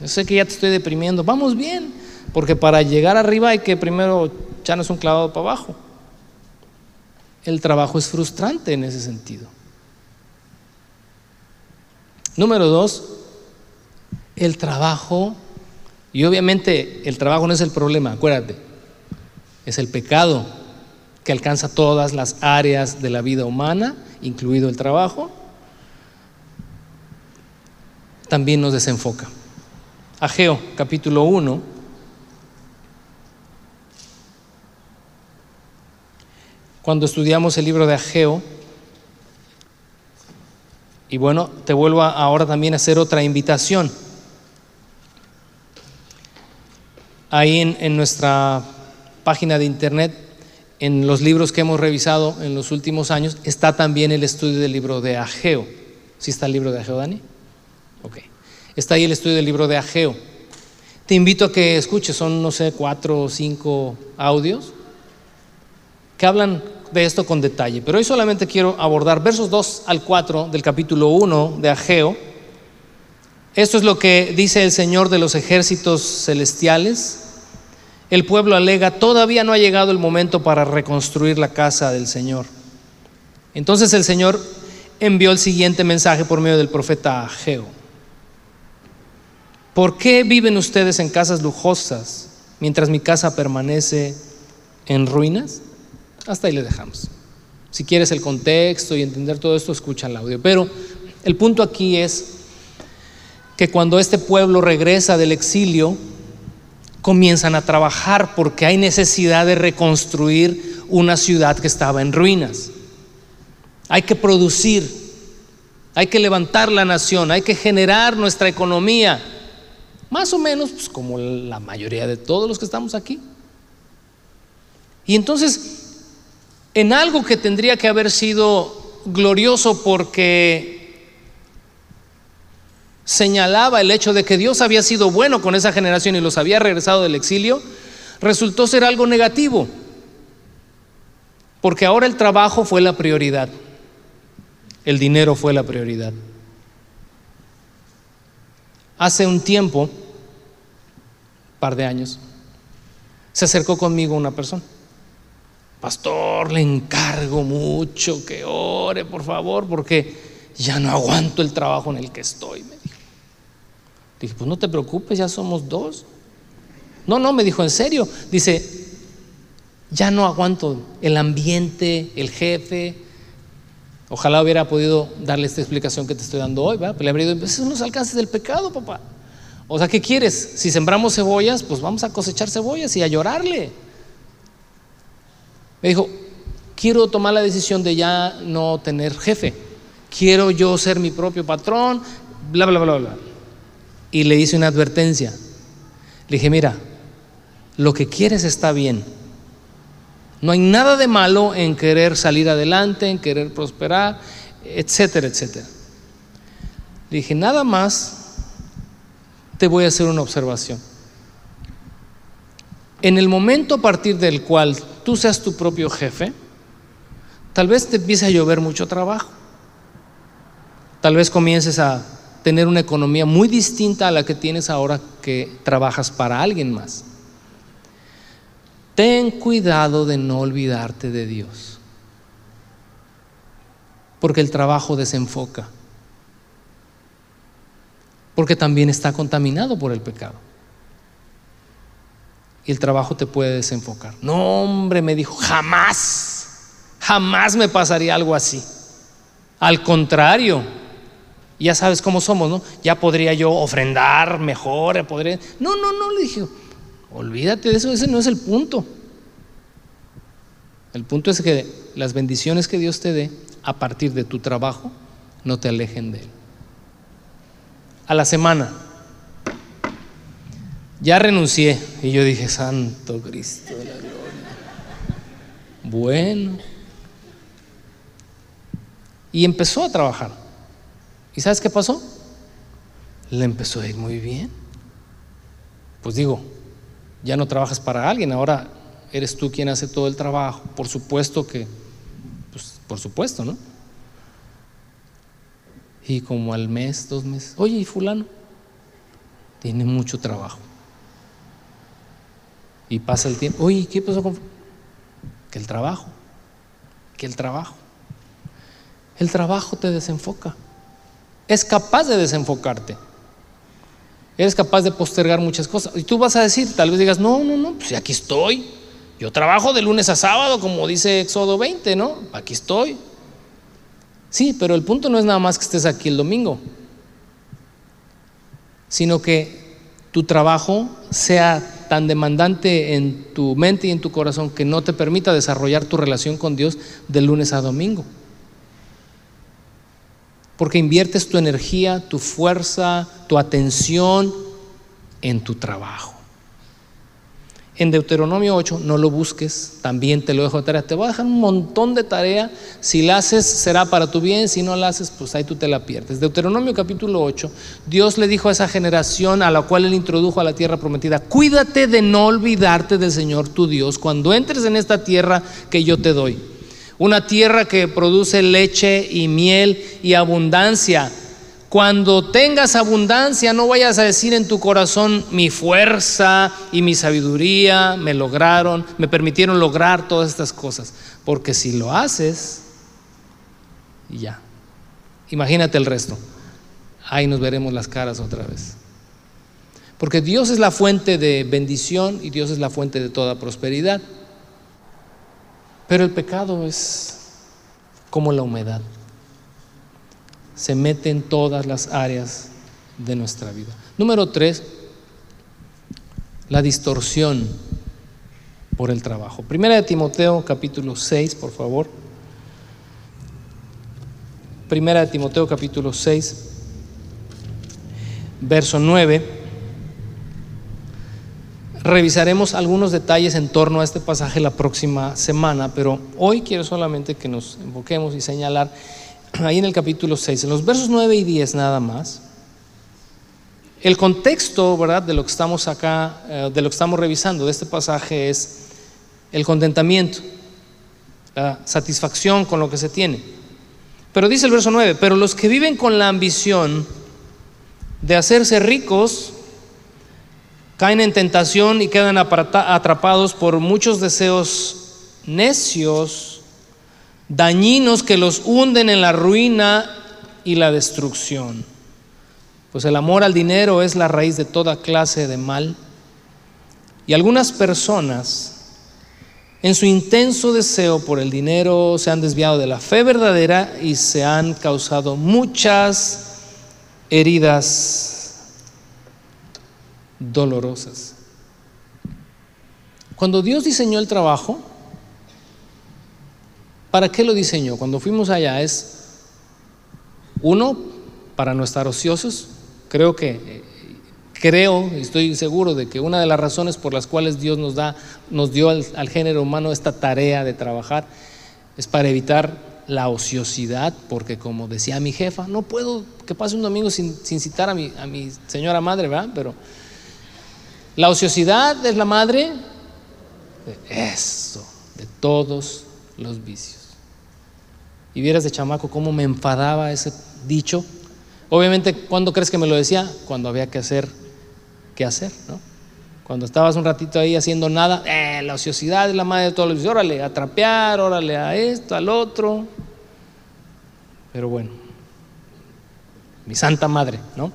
Yo sé que ya te estoy deprimiendo. Vamos bien, porque para llegar arriba hay que primero echarnos un clavado para abajo. El trabajo es frustrante en ese sentido. Número dos, el trabajo, y obviamente el trabajo no es el problema, acuérdate, es el pecado que alcanza todas las áreas de la vida humana, incluido el trabajo, también nos desenfoca. Ageo, capítulo 1. Cuando estudiamos el libro de Ageo, y bueno, te vuelvo ahora también a hacer otra invitación. Ahí en, nuestra página de internet, en los libros que hemos revisado en los últimos años, está también el estudio del libro de Ageo. ¿Sí está el libro de Ageo, Dani? Ok. Está ahí el estudio del libro de Ageo. Te invito a que escuches, son, no sé, cuatro o cinco audios que hablan de esto con detalle, pero hoy solamente quiero abordar versos 2 al 4 del capítulo 1 de Ageo. Esto es lo que dice el Señor de los ejércitos celestiales. El pueblo alega, todavía no ha llegado el momento para reconstruir la casa del Señor. Entonces el Señor envió el siguiente mensaje por medio del profeta Ageo. ¿Por qué viven ustedes en casas lujosas mientras mi casa permanece en ruinas? Hasta ahí le dejamos. Si quieres el contexto y entender todo esto, escucha el audio. Pero el punto aquí es que cuando este pueblo regresa del exilio, comienzan a trabajar porque hay necesidad de reconstruir una ciudad que estaba en ruinas. Hay que producir, hay que levantar la nación, hay que generar nuestra economía, más o menos pues, como la mayoría de todos los que estamos aquí. Y entonces en algo que tendría que haber sido glorioso porque señalaba el hecho de que Dios había sido bueno con esa generación y los había regresado del exilio, resultó ser algo negativo, porque ahora el trabajo fue la prioridad, el dinero fue la prioridad. Hace un tiempo, par de años, se acercó conmigo una persona. Pastor, le encargo mucho que ore, por favor, porque ya no aguanto el trabajo en el que estoy, Dije, pues no te preocupes, ya somos dos. No, no, me dijo, en serio. Dice, ya no aguanto el ambiente, el jefe. Ojalá hubiera podido darle esta explicación que te estoy dando hoy, ¿verdad? Pero le habría dicho, esos son los alcances del pecado, papá. O sea, ¿qué quieres? Si sembramos cebollas, pues vamos a cosechar cebollas y a llorarle. Me dijo, quiero tomar la decisión de ya no tener jefe. Quiero yo ser mi propio patrón, bla, bla, bla, bla. Y le hice una advertencia. Le dije, mira, lo que quieres está bien. No hay nada de malo en querer salir adelante, en querer prosperar, etcétera, etcétera. Le dije, nada más te voy a hacer una observación. En el momento a partir del cual tú seas tu propio jefe, tal vez te empiece a llover mucho trabajo. Tal vez comiences a tener una economía muy distinta a la que tienes ahora que trabajas para alguien más. Ten cuidado de no olvidarte de Dios, porque el trabajo desenfoca, porque también está contaminado por el pecado y el trabajo te puede desenfocar. No, hombre, me dijo, jamás, jamás me pasaría algo así. Al contrario, ya sabes cómo somos, ¿no? Ya podría yo ofrendar mejor, podría... No, no, no, le dije, olvídate de eso, ese no es el punto. El punto es que las bendiciones que Dios te dé a partir de tu trabajo no te alejen de Él. A la semana, ya renuncié. Y yo dije, Santo Cristo de la gloria. Bueno. Y empezó a trabajar. ¿Y sabes qué pasó? Le empezó a ir muy bien. Pues digo, ya no trabajas para alguien, ahora eres tú quien hace todo el trabajo. Por supuesto que, pues por supuesto, ¿no? Y como al mes, dos meses, oye, ¿y fulano? Tiene mucho trabajo. Y pasa el tiempo. Oye, ¿qué pasó con.? Que el trabajo. Que el trabajo. El trabajo te desenfoca. Es capaz de desenfocarte. Eres capaz de postergar muchas cosas. Y tú vas a decir, tal vez digas, no, no, no, pues aquí estoy. Yo trabajo de lunes a sábado, como dice Éxodo 20, ¿no? Aquí estoy. Sí, pero el punto no es nada más que estés aquí el domingo, sino que tu trabajo sea tan demandante en tu mente y en tu corazón que no te permita desarrollar tu relación con Dios de lunes a domingo. Porque inviertes tu energía, tu fuerza, tu atención en tu trabajo. En Deuteronomio 8, no lo busques, también te lo dejo de tarea. Te voy a dejar un montón de tarea. Si la haces, será para tu bien. Si no la haces, pues ahí tú te la pierdes. Deuteronomio capítulo 8, Dios le dijo a esa generación a la cual él introdujo a la tierra prometida: Cuídate de no olvidarte del Señor tu Dios cuando entres en esta tierra que yo te doy. Una tierra que produce leche y miel y abundancia cuando tengas abundancia, no vayas a decir en tu corazón, mi fuerza y mi sabiduría me lograron, me permitieron lograr todas estas cosas. Porque si lo haces, ya. Imagínate el resto. Ahí nos veremos las caras otra vez. Porque Dios es la fuente de bendición y Dios es la fuente de toda prosperidad. Pero el pecado es como la humedad se mete en todas las áreas de nuestra vida. Número tres, la distorsión por el trabajo. Primera de Timoteo capítulo 6, por favor. Primera de Timoteo capítulo 6, verso 9. Revisaremos algunos detalles en torno a este pasaje la próxima semana, pero hoy quiero solamente que nos enfoquemos y señalar ahí en el capítulo 6, en los versos 9 y 10 nada más. El contexto, ¿verdad?, de lo que estamos acá, eh, de lo que estamos revisando de este pasaje es el contentamiento, la satisfacción con lo que se tiene. Pero dice el verso 9, pero los que viven con la ambición de hacerse ricos caen en tentación y quedan atrapados por muchos deseos necios, dañinos que los hunden en la ruina y la destrucción. Pues el amor al dinero es la raíz de toda clase de mal. Y algunas personas, en su intenso deseo por el dinero, se han desviado de la fe verdadera y se han causado muchas heridas dolorosas. Cuando Dios diseñó el trabajo, ¿para qué lo diseñó? Cuando fuimos allá es, uno, para no estar ociosos. Creo que, creo, estoy seguro de que una de las razones por las cuales Dios nos, da, nos dio al, al género humano esta tarea de trabajar es para evitar la ociosidad, porque como decía mi jefa, no puedo que pase un domingo sin, sin citar a mi, a mi señora madre, ¿verdad? Pero la ociosidad es la madre de eso, de todos los vicios. Y vieras de chamaco cómo me enfadaba ese dicho. Obviamente, ¿cuándo crees que me lo decía? Cuando había que hacer, qué hacer, ¿no? Cuando estabas un ratito ahí haciendo nada, eh, la ociosidad es la madre de todos los vicios. Órale, a trapear, órale a esto, al otro. Pero bueno, mi santa madre, ¿no?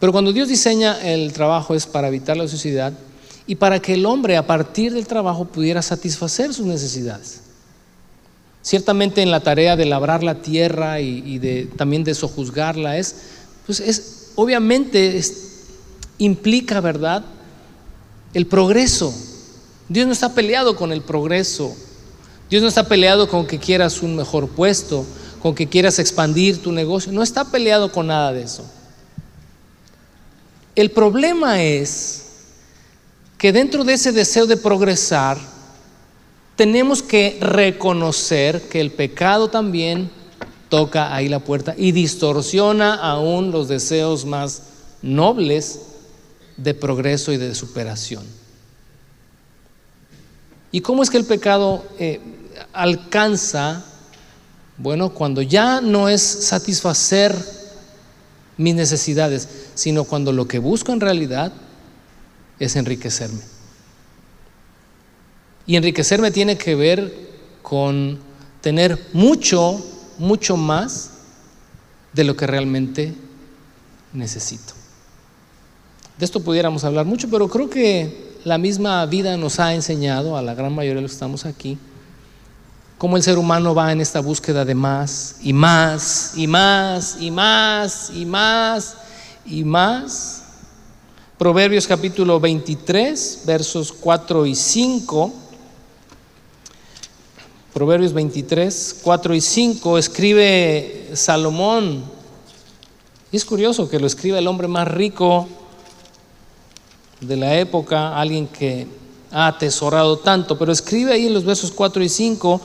Pero cuando Dios diseña el trabajo es para evitar la sociedad y para que el hombre a partir del trabajo pudiera satisfacer sus necesidades. Ciertamente en la tarea de labrar la tierra y, de, también de sojuzgarla es, pues es, obviamente implica, ¿verdad? El progreso. Dios no está peleado con el progreso. Dios no está peleado con que quieras un mejor puesto, con que quieras expandir tu negocio. No está peleado con nada de eso. El problema es que dentro de ese deseo de progresar, tenemos que reconocer que el pecado también toca ahí la puerta y distorsiona aún los deseos más nobles de progreso y de superación. ¿Y cómo es que el pecado eh, alcanza? Bueno, cuando ya no es satisfacer mis necesidades, sino cuando lo que busco en realidad es enriquecerme. Y enriquecerme tiene que ver con tener mucho, mucho más de lo que realmente necesito. De esto pudiéramos hablar mucho, pero creo que la misma vida nos ha enseñado a la gran mayoría de los que estamos aquí cómo el ser humano va en esta búsqueda de más y más y más y más y más y más. Proverbios capítulo 23, versos 4 y 5. Proverbios 23, 4 y 5 escribe Salomón. Es curioso que lo escribe el hombre más rico de la época, alguien que ha atesorado tanto, pero escribe ahí en los versos 4 y 5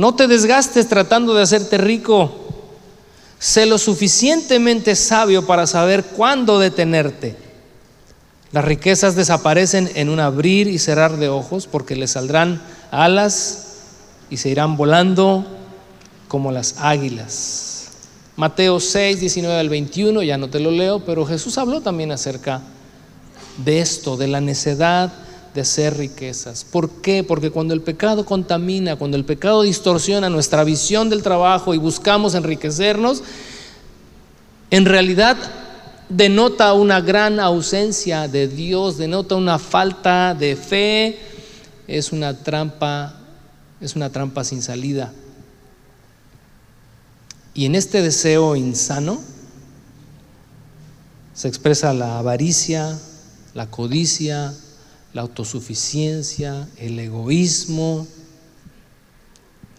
no te desgastes tratando de hacerte rico. Sé lo suficientemente sabio para saber cuándo detenerte. Las riquezas desaparecen en un abrir y cerrar de ojos porque le saldrán alas y se irán volando como las águilas. Mateo 6, 19 al 21, ya no te lo leo, pero Jesús habló también acerca de esto, de la necedad de hacer riquezas. ¿Por qué? Porque cuando el pecado contamina, cuando el pecado distorsiona nuestra visión del trabajo y buscamos enriquecernos, en realidad denota una gran ausencia de Dios, denota una falta de fe, es una trampa, es una trampa sin salida. Y en este deseo insano se expresa la avaricia, la codicia, la autosuficiencia, el egoísmo,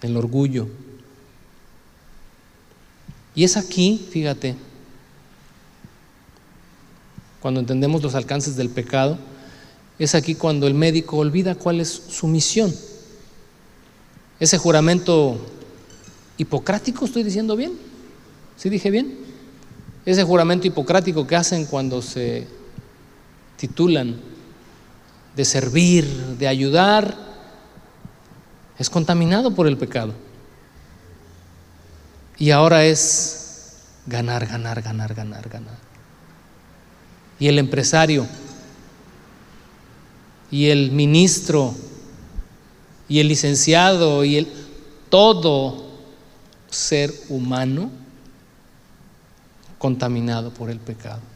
el orgullo. Y es aquí, fíjate, cuando entendemos los alcances del pecado, es aquí cuando el médico olvida cuál es su misión. Ese juramento hipocrático, ¿estoy diciendo bien? ¿Sí dije bien? Ese juramento hipocrático que hacen cuando se titulan de servir, de ayudar, es contaminado por el pecado. Y ahora es ganar, ganar, ganar, ganar, ganar. Y el empresario y el ministro y el licenciado y el todo ser humano contaminado por el pecado.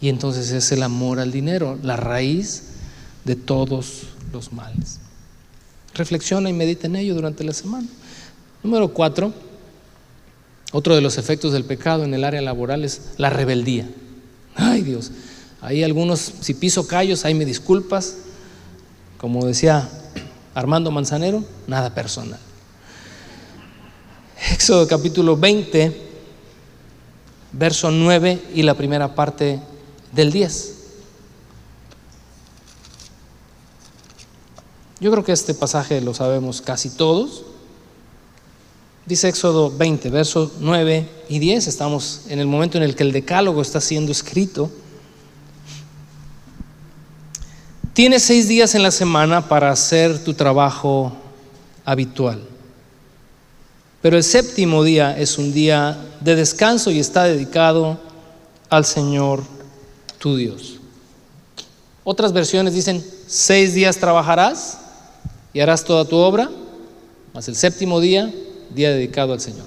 Y entonces es el amor al dinero, la raíz de todos los males. Reflexiona y medita en ello durante la semana. Número cuatro, otro de los efectos del pecado en el área laboral es la rebeldía. Ay Dios, hay algunos, si piso callos, ahí me disculpas. Como decía Armando Manzanero, nada personal. Éxodo capítulo 20, verso 9 y la primera parte del 10. Yo creo que este pasaje lo sabemos casi todos. Dice Éxodo 20, versos 9 y 10, estamos en el momento en el que el decálogo está siendo escrito. Tienes seis días en la semana para hacer tu trabajo habitual. Pero el séptimo día es un día de descanso y está dedicado al Señor tu Dios. Otras versiones dicen, seis días trabajarás y harás toda tu obra, más el séptimo día día dedicado al Señor.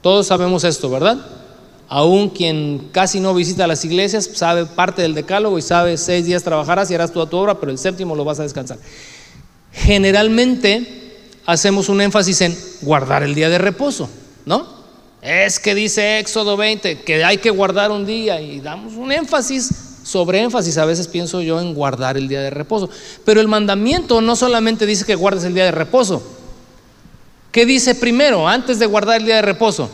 Todos sabemos esto, ¿verdad? Aún quien casi no visita las iglesias sabe parte del decálogo y sabe seis días trabajarás y harás toda tu obra, pero el séptimo lo vas a descansar. Generalmente hacemos un énfasis en guardar el día de reposo, ¿no? Es que dice Éxodo 20 que hay que guardar un día y damos un énfasis sobre énfasis. A veces pienso yo en guardar el día de reposo. Pero el mandamiento no solamente dice que guardes el día de reposo, ¿Qué dice primero antes de guardar el día de reposo?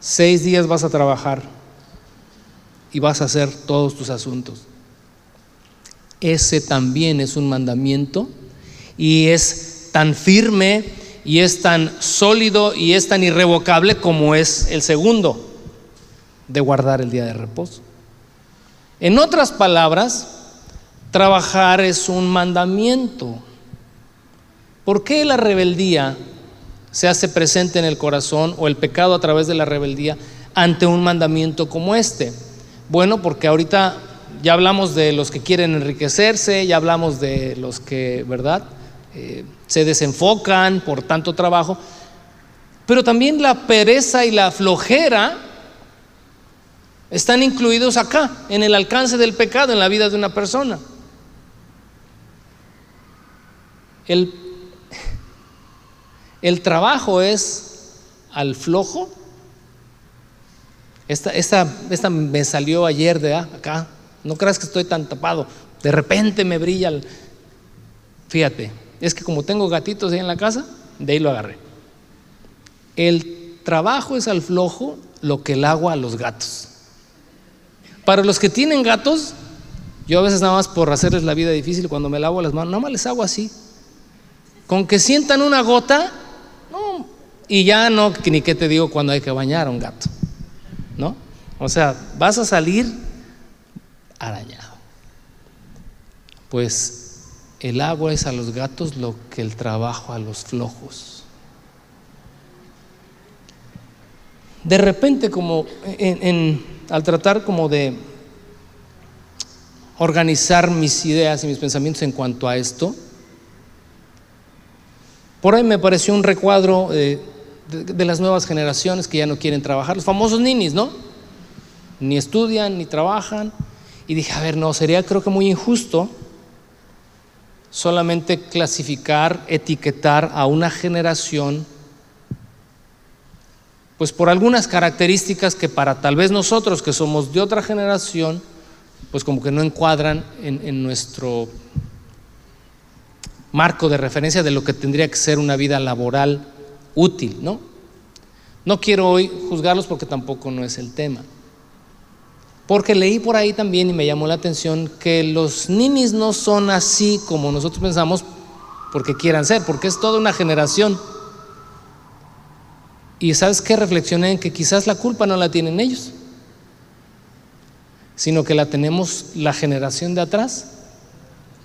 Seis días vas a trabajar y vas a hacer todos tus asuntos. Ese también es un mandamiento y es tan firme y es tan sólido y es tan irrevocable como es el segundo de guardar el día de reposo. En otras palabras, trabajar es un mandamiento. ¿Por qué la rebeldía se hace presente en el corazón o el pecado a través de la rebeldía ante un mandamiento como este? Bueno, porque ahorita ya hablamos de los que quieren enriquecerse, ya hablamos de los que, ¿verdad? Eh, se desenfocan por tanto trabajo, pero también la pereza y la flojera están incluidos acá, en el alcance del pecado en la vida de una persona. El el trabajo es al flojo. Esta, esta, me salió ayer de acá. No creas que estoy tan tapado. De repente me brilla. El... Fíjate, es que como tengo gatitos ahí en la casa, de ahí lo agarré. El trabajo es al flojo lo que el agua a los gatos. Para los que tienen gatos, yo a veces nada más por hacerles la vida difícil cuando me lavo las manos, nada más les hago así. Con que sientan una gota, y ya no, ni qué te digo cuando hay que bañar a un gato, ¿no? O sea, vas a salir arañado. Pues el agua es a los gatos lo que el trabajo a los flojos. De repente, como al tratar como de organizar mis ideas y mis pensamientos en cuanto a esto, por ahí me pareció un recuadro eh, de, las nuevas generaciones que ya no quieren trabajar, los famosos ninis, ¿no? Ni estudian, ni trabajan. Y dije, a ver, no, sería creo que muy injusto solamente clasificar, etiquetar a una generación, pues por algunas características que para tal vez nosotros que somos de otra generación, pues como que no encuadran en, en nuestro marco de referencia de lo que tendría que ser una vida laboral útil, ¿no? No quiero hoy juzgarlos porque tampoco no es el tema. Porque leí por ahí también y me llamó la atención que los ninis no son así como nosotros pensamos porque quieran ser, porque es toda una generación. Y sabes qué reflexioné en que quizás la culpa no la tienen ellos, sino que la tenemos la generación de atrás,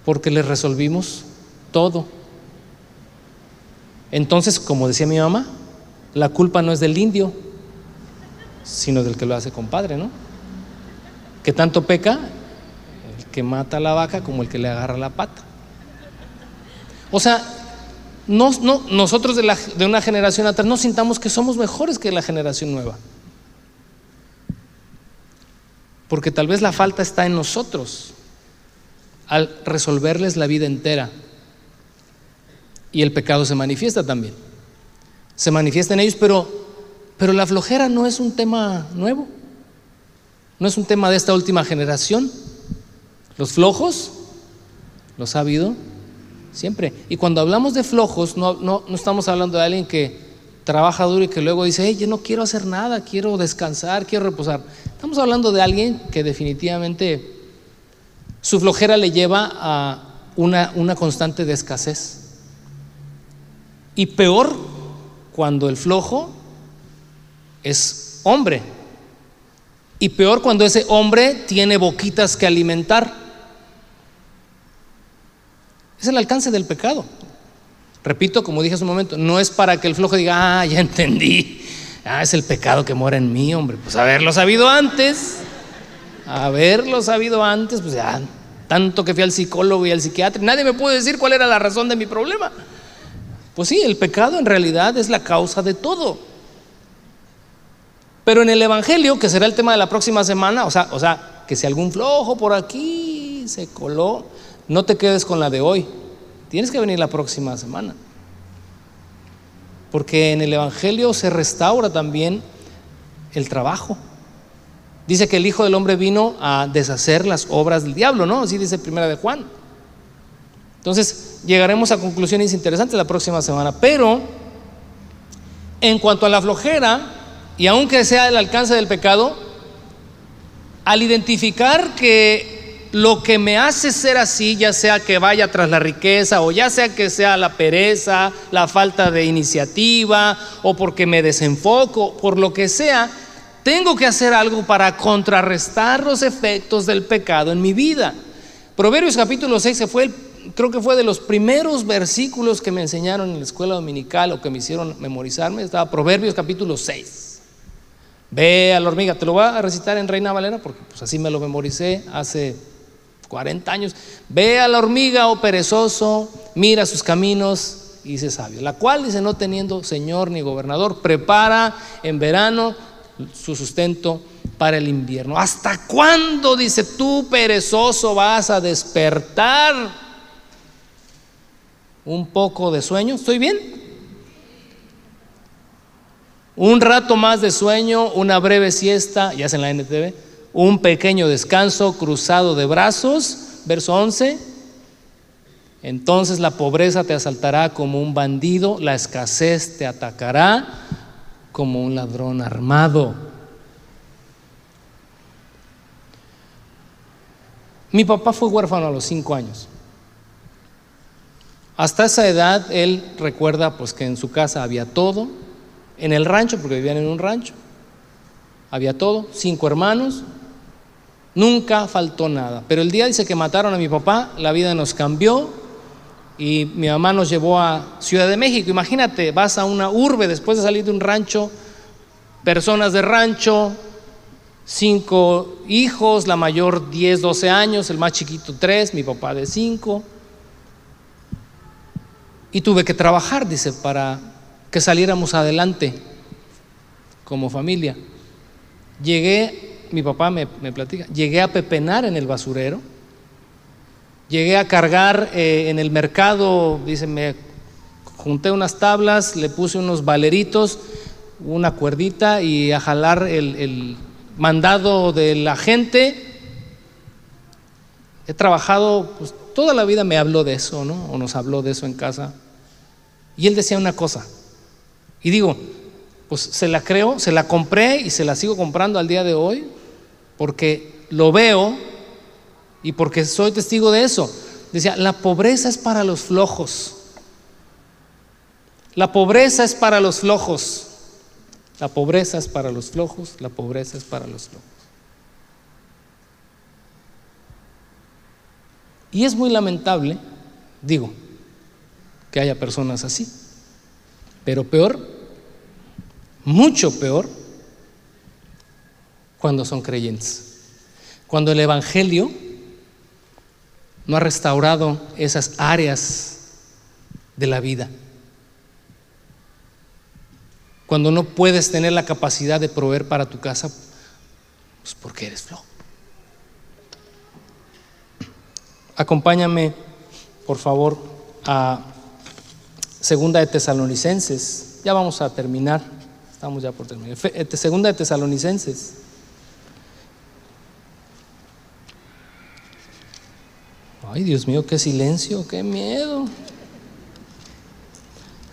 porque les resolvimos todo. Entonces, como decía mi mamá, la culpa no es del indio, sino del que lo hace compadre, ¿no? Que tanto peca el que mata a la vaca como el que le agarra la pata. O sea, no, nosotros de, de una generación atrás no sintamos que somos mejores que la generación nueva. Porque tal vez la falta está en nosotros al resolverles la vida entera. Y el pecado se manifiesta también. Se manifiesta en ellos, pero, pero la flojera no es un tema nuevo. No es un tema de esta última generación. Los flojos los ha habido siempre. Y cuando hablamos de flojos, no, no, no estamos hablando de alguien que trabaja duro y que luego dice, hey, yo no quiero hacer nada, quiero descansar, quiero reposar. Estamos hablando de alguien que definitivamente su flojera le lleva a una, una constante de escasez. Y peor cuando el flojo es hombre. Y peor cuando ese hombre tiene boquitas que alimentar. Es el alcance del pecado. Repito, como dije hace un momento, no es para que el flojo diga, ah, ya entendí. Ah, es el pecado que mora en mí, hombre. Pues haberlo sabido antes. Haberlo sabido antes, pues ya, tanto que fui al psicólogo y al psiquiatra, nadie me puede decir cuál era la razón de mi problema. Pues sí, el pecado en realidad es la causa de todo. Pero en el Evangelio, que será el tema de la próxima semana, o sea, o sea, que si algún flojo por aquí se coló, no te quedes con la de hoy. Tienes que venir la próxima semana. Porque en el Evangelio se restaura también el trabajo. Dice que el Hijo del Hombre vino a deshacer las obras del diablo, ¿no? Así dice Primera de Juan. Entonces, llegaremos a conclusiones interesantes la próxima semana. Pero, en cuanto a la flojera, y aunque sea el alcance del pecado, al identificar que lo que me hace ser así, ya sea que vaya tras la riqueza, o ya sea que sea la pereza, la falta de iniciativa, o porque me desenfoco, por lo que sea, tengo que hacer algo para contrarrestar los efectos del pecado en mi vida. Proverbios capítulo 6 fue creo que fue de los primeros versículos que me enseñaron en la escuela dominical o que me hicieron memorizarme. Estaba Proverbios capítulo 6. Ve a la hormiga, te lo voy a recitar en Reina Valera porque pues así me lo memoricé hace 40 años. Ve a la hormiga, oh perezoso, mira sus caminos y dice sabio. La cual dice no teniendo señor ni gobernador, prepara en verano su sustento para el invierno. ¿Hasta cuándo, dice tú, perezoso, vas a despertar? Un poco de sueño, ¿estoy bien? Un rato más de sueño, una breve siesta, ya es en la NTV, un pequeño descanso cruzado de brazos, verso 11. Entonces la pobreza te asaltará como un bandido, la escasez te atacará como un ladrón armado. Mi papá fue huérfano a los cinco años. Hasta esa edad él recuerda pues que en su casa había todo, en el rancho, porque vivían en un rancho, había todo, cinco hermanos, nunca faltó nada. Pero el día dice que mataron a mi papá, la vida nos cambió, y mi mamá nos llevó a Ciudad de México. Imagínate, vas a una urbe después de salir de un rancho, personas de rancho, cinco hijos, la mayor 10, 12 años, el más chiquito 3, mi papá de 5. Y tuve que trabajar, dice, para que saliéramos adelante como familia. Llegué, mi papá me, platica, llegué a pepenar en el basurero Llegué a cargar eh, en el mercado, dice, me junté unas tablas, le puse unos valeritos, una cuerdita y a jalar el, mandado de la gente. He trabajado, pues toda la vida me habló de eso, ¿no? O nos habló de eso en casa. Y él decía una cosa. Y digo, pues se la creo, se la compré y se la sigo comprando al día de hoy. porque lo veo y porque soy testigo de eso. Decía, la pobreza es para los flojos. La pobreza es para los flojos. La pobreza es para los flojos. La pobreza es para los flojos. Y es muy lamentable, digo, que haya personas así. Pero peor, mucho peor, cuando son creyentes. Cuando el Evangelio no ha restaurado esas áreas de la vida. Cuando no puedes tener la capacidad de proveer para tu casa, pues porque eres flojo. Acompáñame, por favor, a Segunda de Tesalonicenses. Ya vamos a terminar. Estamos ya por terminar. Segunda de Tesalonicenses. Ay, Dios mío, qué silencio, qué miedo.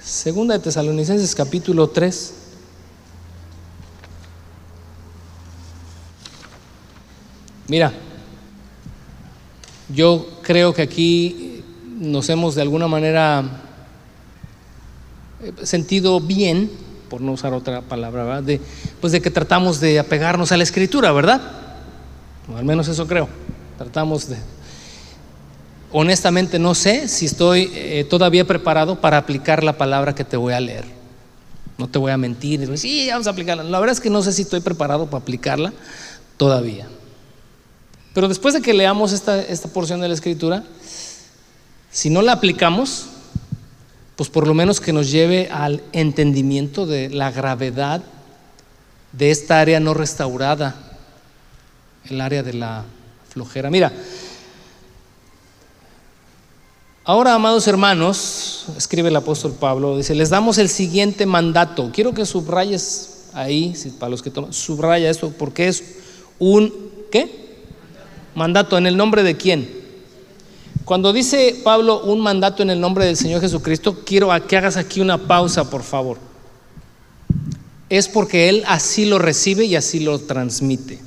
Segunda de Tesalonicenses capítulo 3. Mira, yo creo que aquí nos hemos de alguna manera eh, sentido bien, por no usar otra palabra, ¿verdad? De, pues de que tratamos de apegarnos a la escritura, ¿verdad? Al menos eso creo. Tratamos de, honestamente no sé si estoy eh, todavía preparado para aplicar la palabra que te voy a leer. No te voy a mentir, sí, vamos a aplicarla. La verdad es que no sé si estoy preparado para aplicarla todavía. Pero después de que leamos esta, esta porción de la escritura, si no la aplicamos, pues por lo menos que nos lleve al entendimiento de la gravedad de esta área no restaurada, el área de la flojera. Mira, Ahora, amados hermanos, escribe el apóstol Pablo, dice, les damos el siguiente mandato. Quiero que subrayes ahí, para los que toman, subraya esto, porque es un, ¿qué? Mandato. ¿En el nombre de quién? Cuando dice Pablo un mandato en el nombre del Señor Jesucristo, quiero que hagas aquí una pausa, por favor. Es porque Él así lo recibe y así lo transmite.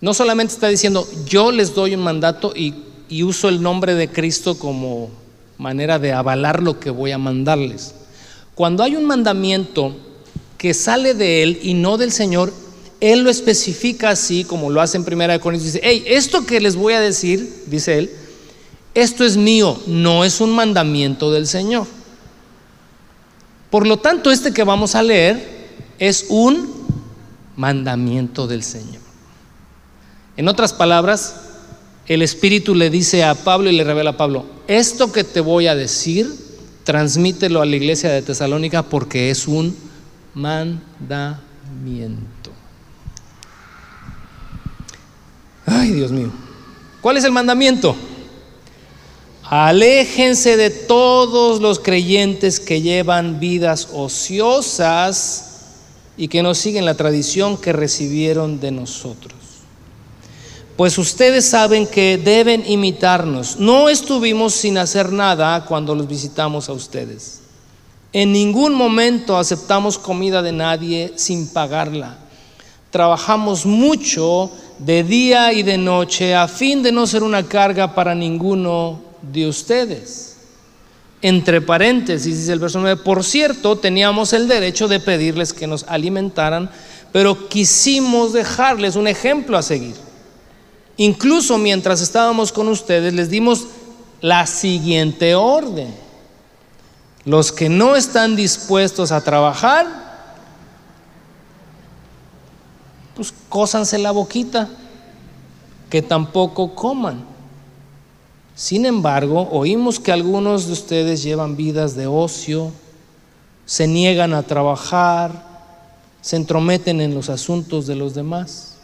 No solamente está diciendo, yo les doy un mandato y y uso el nombre de Cristo como manera de avalar lo que voy a mandarles. Cuando hay un mandamiento que sale de Él y no del Señor, Él lo especifica así, como lo hace en Primera de Corintios. Dice, hey, esto que les voy a decir, dice Él, esto es mío, no es un mandamiento del Señor. Por lo tanto, este que vamos a leer es un mandamiento del Señor. En otras palabras, el Espíritu le dice a Pablo y le revela a Pablo, esto que te voy a decir, transmítelo a la iglesia de Tesalónica porque es un mandamiento. Dios mío. ¿Cuál es el mandamiento? Aléjense de todos los creyentes que llevan vidas ociosas y que no siguen la tradición que recibieron de nosotros pues ustedes saben que deben imitarnos. No estuvimos sin hacer nada cuando los visitamos a ustedes. En ningún momento aceptamos comida de nadie sin pagarla. Trabajamos mucho de día y de noche a fin de no ser una carga para ninguno de ustedes. Entre paréntesis, dice el verso 9, por cierto, teníamos el derecho de pedirles que nos alimentaran, pero quisimos dejarles un ejemplo a seguir. Incluso mientras estábamos con ustedes les dimos la siguiente orden. Los que no están dispuestos a trabajar, pues cósanse la boquita, que tampoco coman. Sin embargo, oímos que algunos de ustedes llevan vidas de ocio, se niegan a trabajar, se entrometen en los asuntos de los demás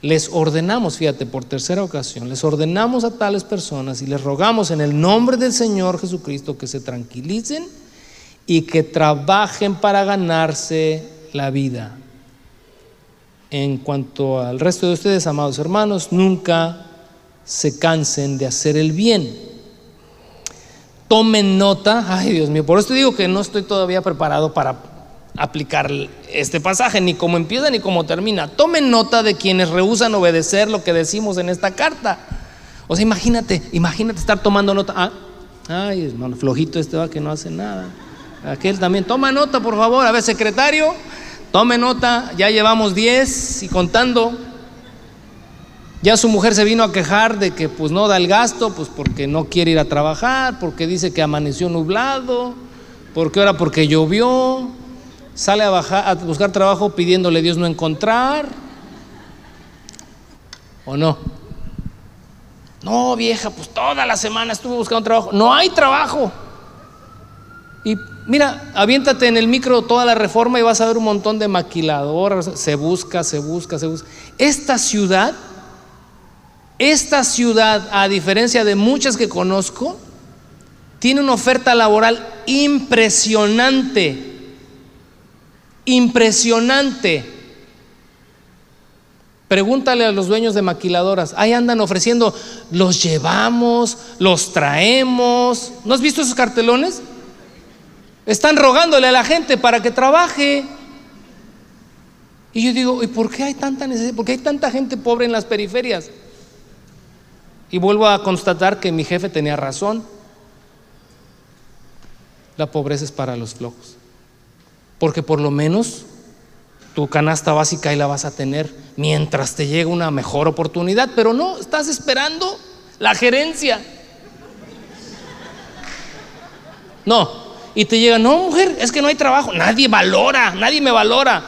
les ordenamos, fíjate, por tercera ocasión, les ordenamos a tales personas y les rogamos en el nombre del Señor Jesucristo que se tranquilicen y que trabajen para ganarse la vida. En cuanto al resto de ustedes, amados hermanos, nunca se cansen de hacer el bien. Tomen nota, ay Dios mío, por esto digo que no estoy todavía preparado para aplicar este pasaje, ni cómo empieza ni cómo termina. Tomen nota de quienes rehusan obedecer lo que decimos en esta carta. O sea, imagínate, imagínate estar tomando nota. Ah, ay, hermano, flojito este va que no hace nada. Aquel también, toma nota, por favor. A ver, secretario, tome nota. Ya llevamos 10 y contando. Ya su mujer se vino a quejar de que pues no da el gasto, pues porque no quiere ir a trabajar, porque dice que amaneció nublado, porque ahora porque llovió, sale a, buscar trabajo pidiéndole a Dios no encontrar. ¿O no? No, vieja, pues toda la semana estuve buscando trabajo. No hay trabajo. Y mira, aviéntate en el micro toda la reforma y vas a ver un montón de maquiladoras. Se busca, se busca, se busca. Esta ciudad esta ciudad, a diferencia de muchas que conozco, tiene una oferta laboral impresionante. Impresionante. Pregúntale a los dueños de maquiladoras. Ahí andan ofreciendo, los llevamos, los traemos. ¿No has visto esos cartelones? Están rogándole a la gente para que trabaje. Y yo digo, ¿y por qué hay tanta necesidad? ¿Por qué hay tanta gente pobre en las periferias? Y vuelvo a constatar que mi jefe tenía razón. La pobreza es para los flojos. Porque por lo menos tu canasta básica ahí la vas a tener mientras te llega una mejor oportunidad. Pero no, estás esperando la gerencia. No, y te llega, no, mujer, es que no hay trabajo. Nadie valora, nadie me valora.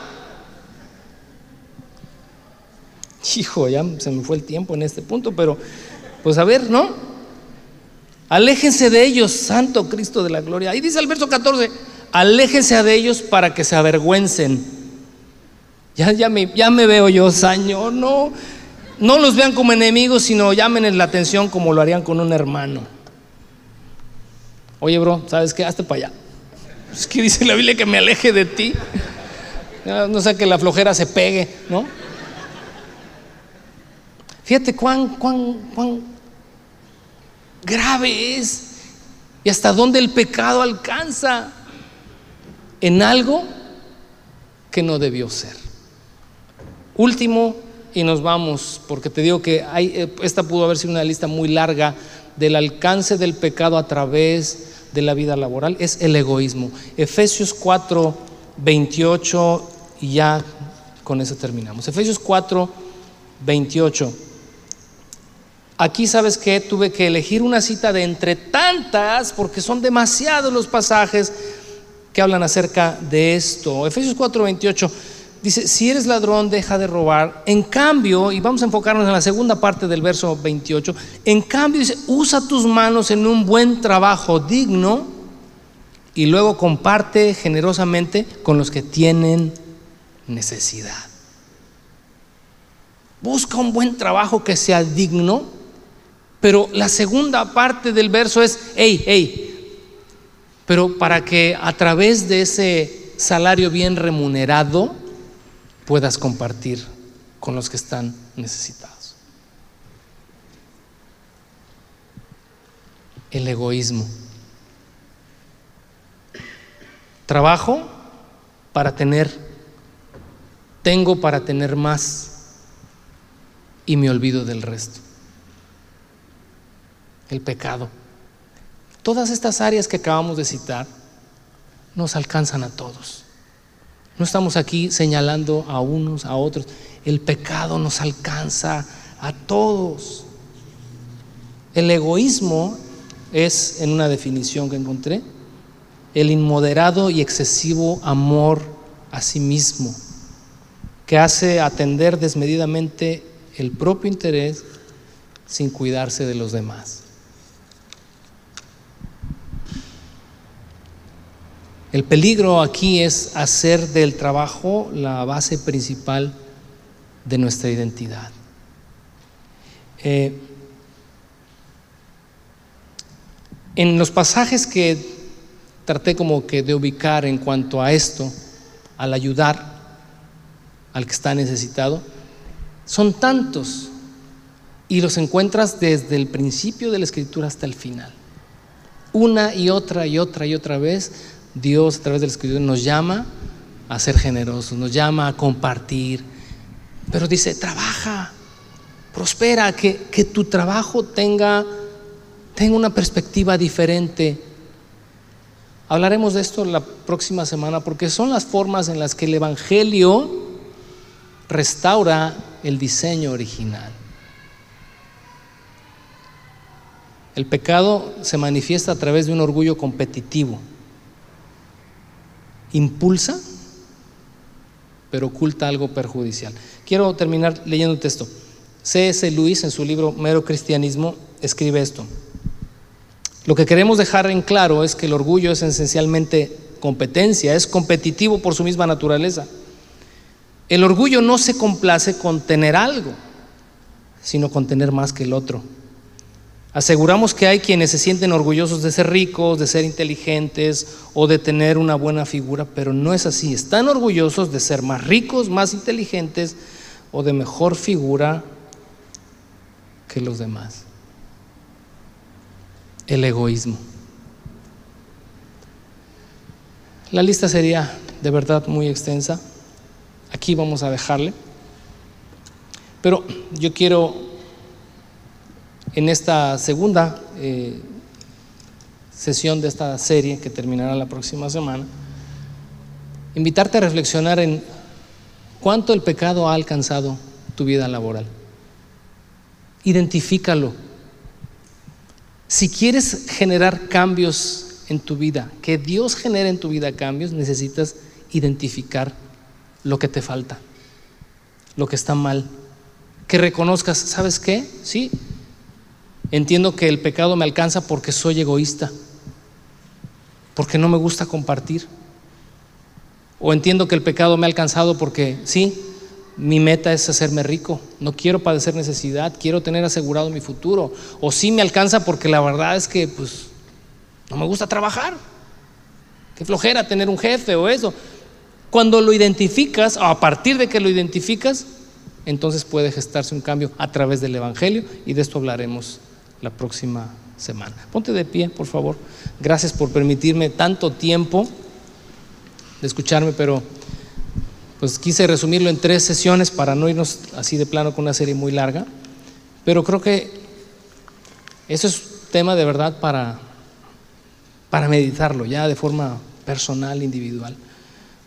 Hijo, ya se me fue el tiempo en este punto, pero pues a ver, ¿no? Aléjense de ellos, Santo Cristo de la Gloria. Ahí dice el verso 14, aléjense de ellos para que se avergüencen. Ya, ya, me, ya me veo yo, Señor, no, no los vean como enemigos, sino llamen la atención como lo harían con un hermano. Oye, bro, ¿sabes qué? Hazte para allá. Es que dice la Biblia que me aleje de ti. No sé que la flojera se pegue, ¿no? Fíjate cuán, cuán, cuán grave es y hasta dónde el pecado alcanza en algo que no debió ser. Último, y nos vamos, porque te digo que hay, eh, esta pudo haber sido una lista muy larga del alcance del pecado a través de la vida laboral, es el egoísmo. Efesios 4, 28, y ya con eso terminamos. Efesios 4, 28. Aquí sabes que tuve que elegir una cita de entre tantas, porque son demasiados los pasajes que hablan acerca de esto. Efesios 4:28 dice, si eres ladrón, deja de robar. En cambio, y vamos a enfocarnos en la segunda parte del verso 28, en cambio dice, usa tus manos en un buen trabajo digno y luego comparte generosamente con los que tienen necesidad. Busca un buen trabajo que sea digno pero la segunda parte del verso es, hey, hey, pero para que a través de ese salario bien remunerado puedas compartir con los que están necesitados. El egoísmo. Trabajo para tener, tengo para tener más y me olvido del resto el pecado. Todas estas áreas que acabamos de citar nos alcanzan a todos. No estamos aquí señalando a unos, a otros. El pecado nos alcanza a todos. El egoísmo es, en una definición que encontré, el inmoderado y excesivo amor a sí mismo, que hace atender desmedidamente el propio interés sin cuidarse de los demás. El peligro aquí es hacer del trabajo la base principal de nuestra identidad. Eh, en los pasajes que traté como que de ubicar en cuanto a esto, al ayudar al que está necesitado, son tantos y los encuentras desde el principio de la escritura hasta el final. Una y otra y otra y otra vez Dios a través de la escritura nos llama a ser generosos, nos llama a compartir, pero dice, trabaja, prospera, que, que tu trabajo tenga, tenga una perspectiva diferente. Hablaremos de esto la próxima semana porque son las formas en las que el Evangelio restaura el diseño original. El pecado se manifiesta a través de un orgullo competitivo. Impulsa, pero oculta algo perjudicial. Quiero terminar leyendo un texto. C.S. Lewis, en su libro Mero Cristianismo, escribe esto. Lo que queremos dejar en claro es que el orgullo es esencialmente competencia, es competitivo por su misma naturaleza. El orgullo no se complace con tener algo, sino con tener más que el otro. Aseguramos que hay quienes se sienten orgullosos de ser ricos, de ser inteligentes o de tener una buena figura, pero no es así. Están orgullosos de ser más ricos, más inteligentes o de mejor figura que los demás. El egoísmo. La lista sería de verdad muy extensa. Aquí vamos a dejarle. Pero yo quiero en esta segunda eh, sesión de esta serie que terminará la próxima semana, invitarte a reflexionar en cuánto el pecado ha alcanzado tu vida laboral. Identifícalo. Si quieres generar cambios en tu vida, que Dios genere en tu vida cambios, necesitas identificar lo que te falta, lo que está mal. Que reconozcas, ¿sabes qué? Sí, Entiendo que el pecado me alcanza porque soy egoísta, porque no me gusta compartir. O entiendo que el pecado me ha alcanzado porque sí, mi meta es hacerme rico, no quiero padecer necesidad, quiero tener asegurado mi futuro. O sí me alcanza porque la verdad es que pues no me gusta trabajar. Qué flojera tener un jefe o eso. Cuando lo identificas, o a partir de que lo identificas, entonces puede gestarse un cambio a través del Evangelio y de esto hablaremos la próxima semana. Ponte de pie, por favor. Gracias por permitirme tanto tiempo de escucharme, pero pues quise resumirlo en tres sesiones para no irnos así de plano con una serie muy larga. Pero creo que eso es tema de verdad para, para meditarlo ya de forma personal, individual.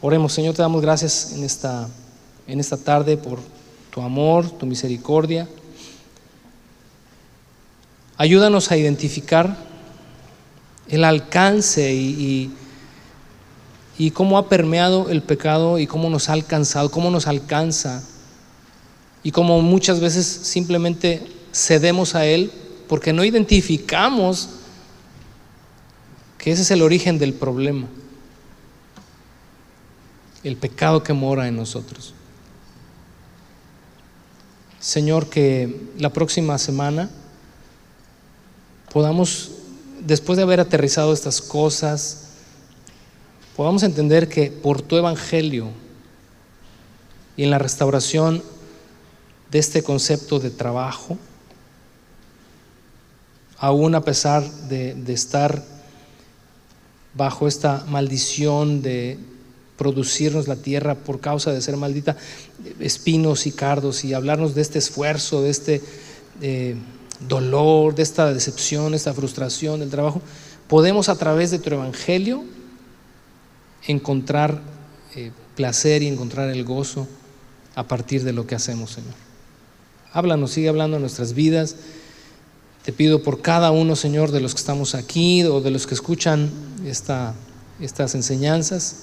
Oremos, Señor, te damos gracias en esta, en esta tarde por tu amor, tu misericordia. Ayúdanos a identificar el alcance y, cómo ha permeado el pecado y cómo nos ha alcanzado, cómo nos alcanza y cómo muchas veces simplemente cedemos a él porque no identificamos que ese es el origen del problema, el pecado que mora en nosotros. Señor, que la próxima semana podamos, después de haber aterrizado estas cosas, podamos entender que por tu evangelio y en la restauración de este concepto de trabajo, aún a pesar de, de estar bajo esta maldición de producirnos la tierra por causa de ser maldita, espinos y cardos, y hablarnos de este esfuerzo, de este eh, dolor, de esta decepción, esta frustración del trabajo, podemos a través de tu evangelio encontrar eh, placer y encontrar el gozo a partir de lo que hacemos, Señor. Háblanos, sigue hablando en nuestras vidas. Te pido por cada uno, Señor, de los que estamos aquí o de los que escuchan esta, estas enseñanzas.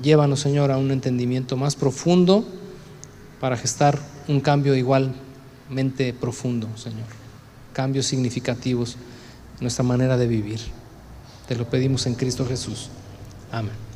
Llévanos, Señor, a un entendimiento más profundo para gestar un cambio igual mente profundo, Señor. Cambios significativos en nuestra manera de vivir. Te lo pedimos en Cristo Jesús. Amén.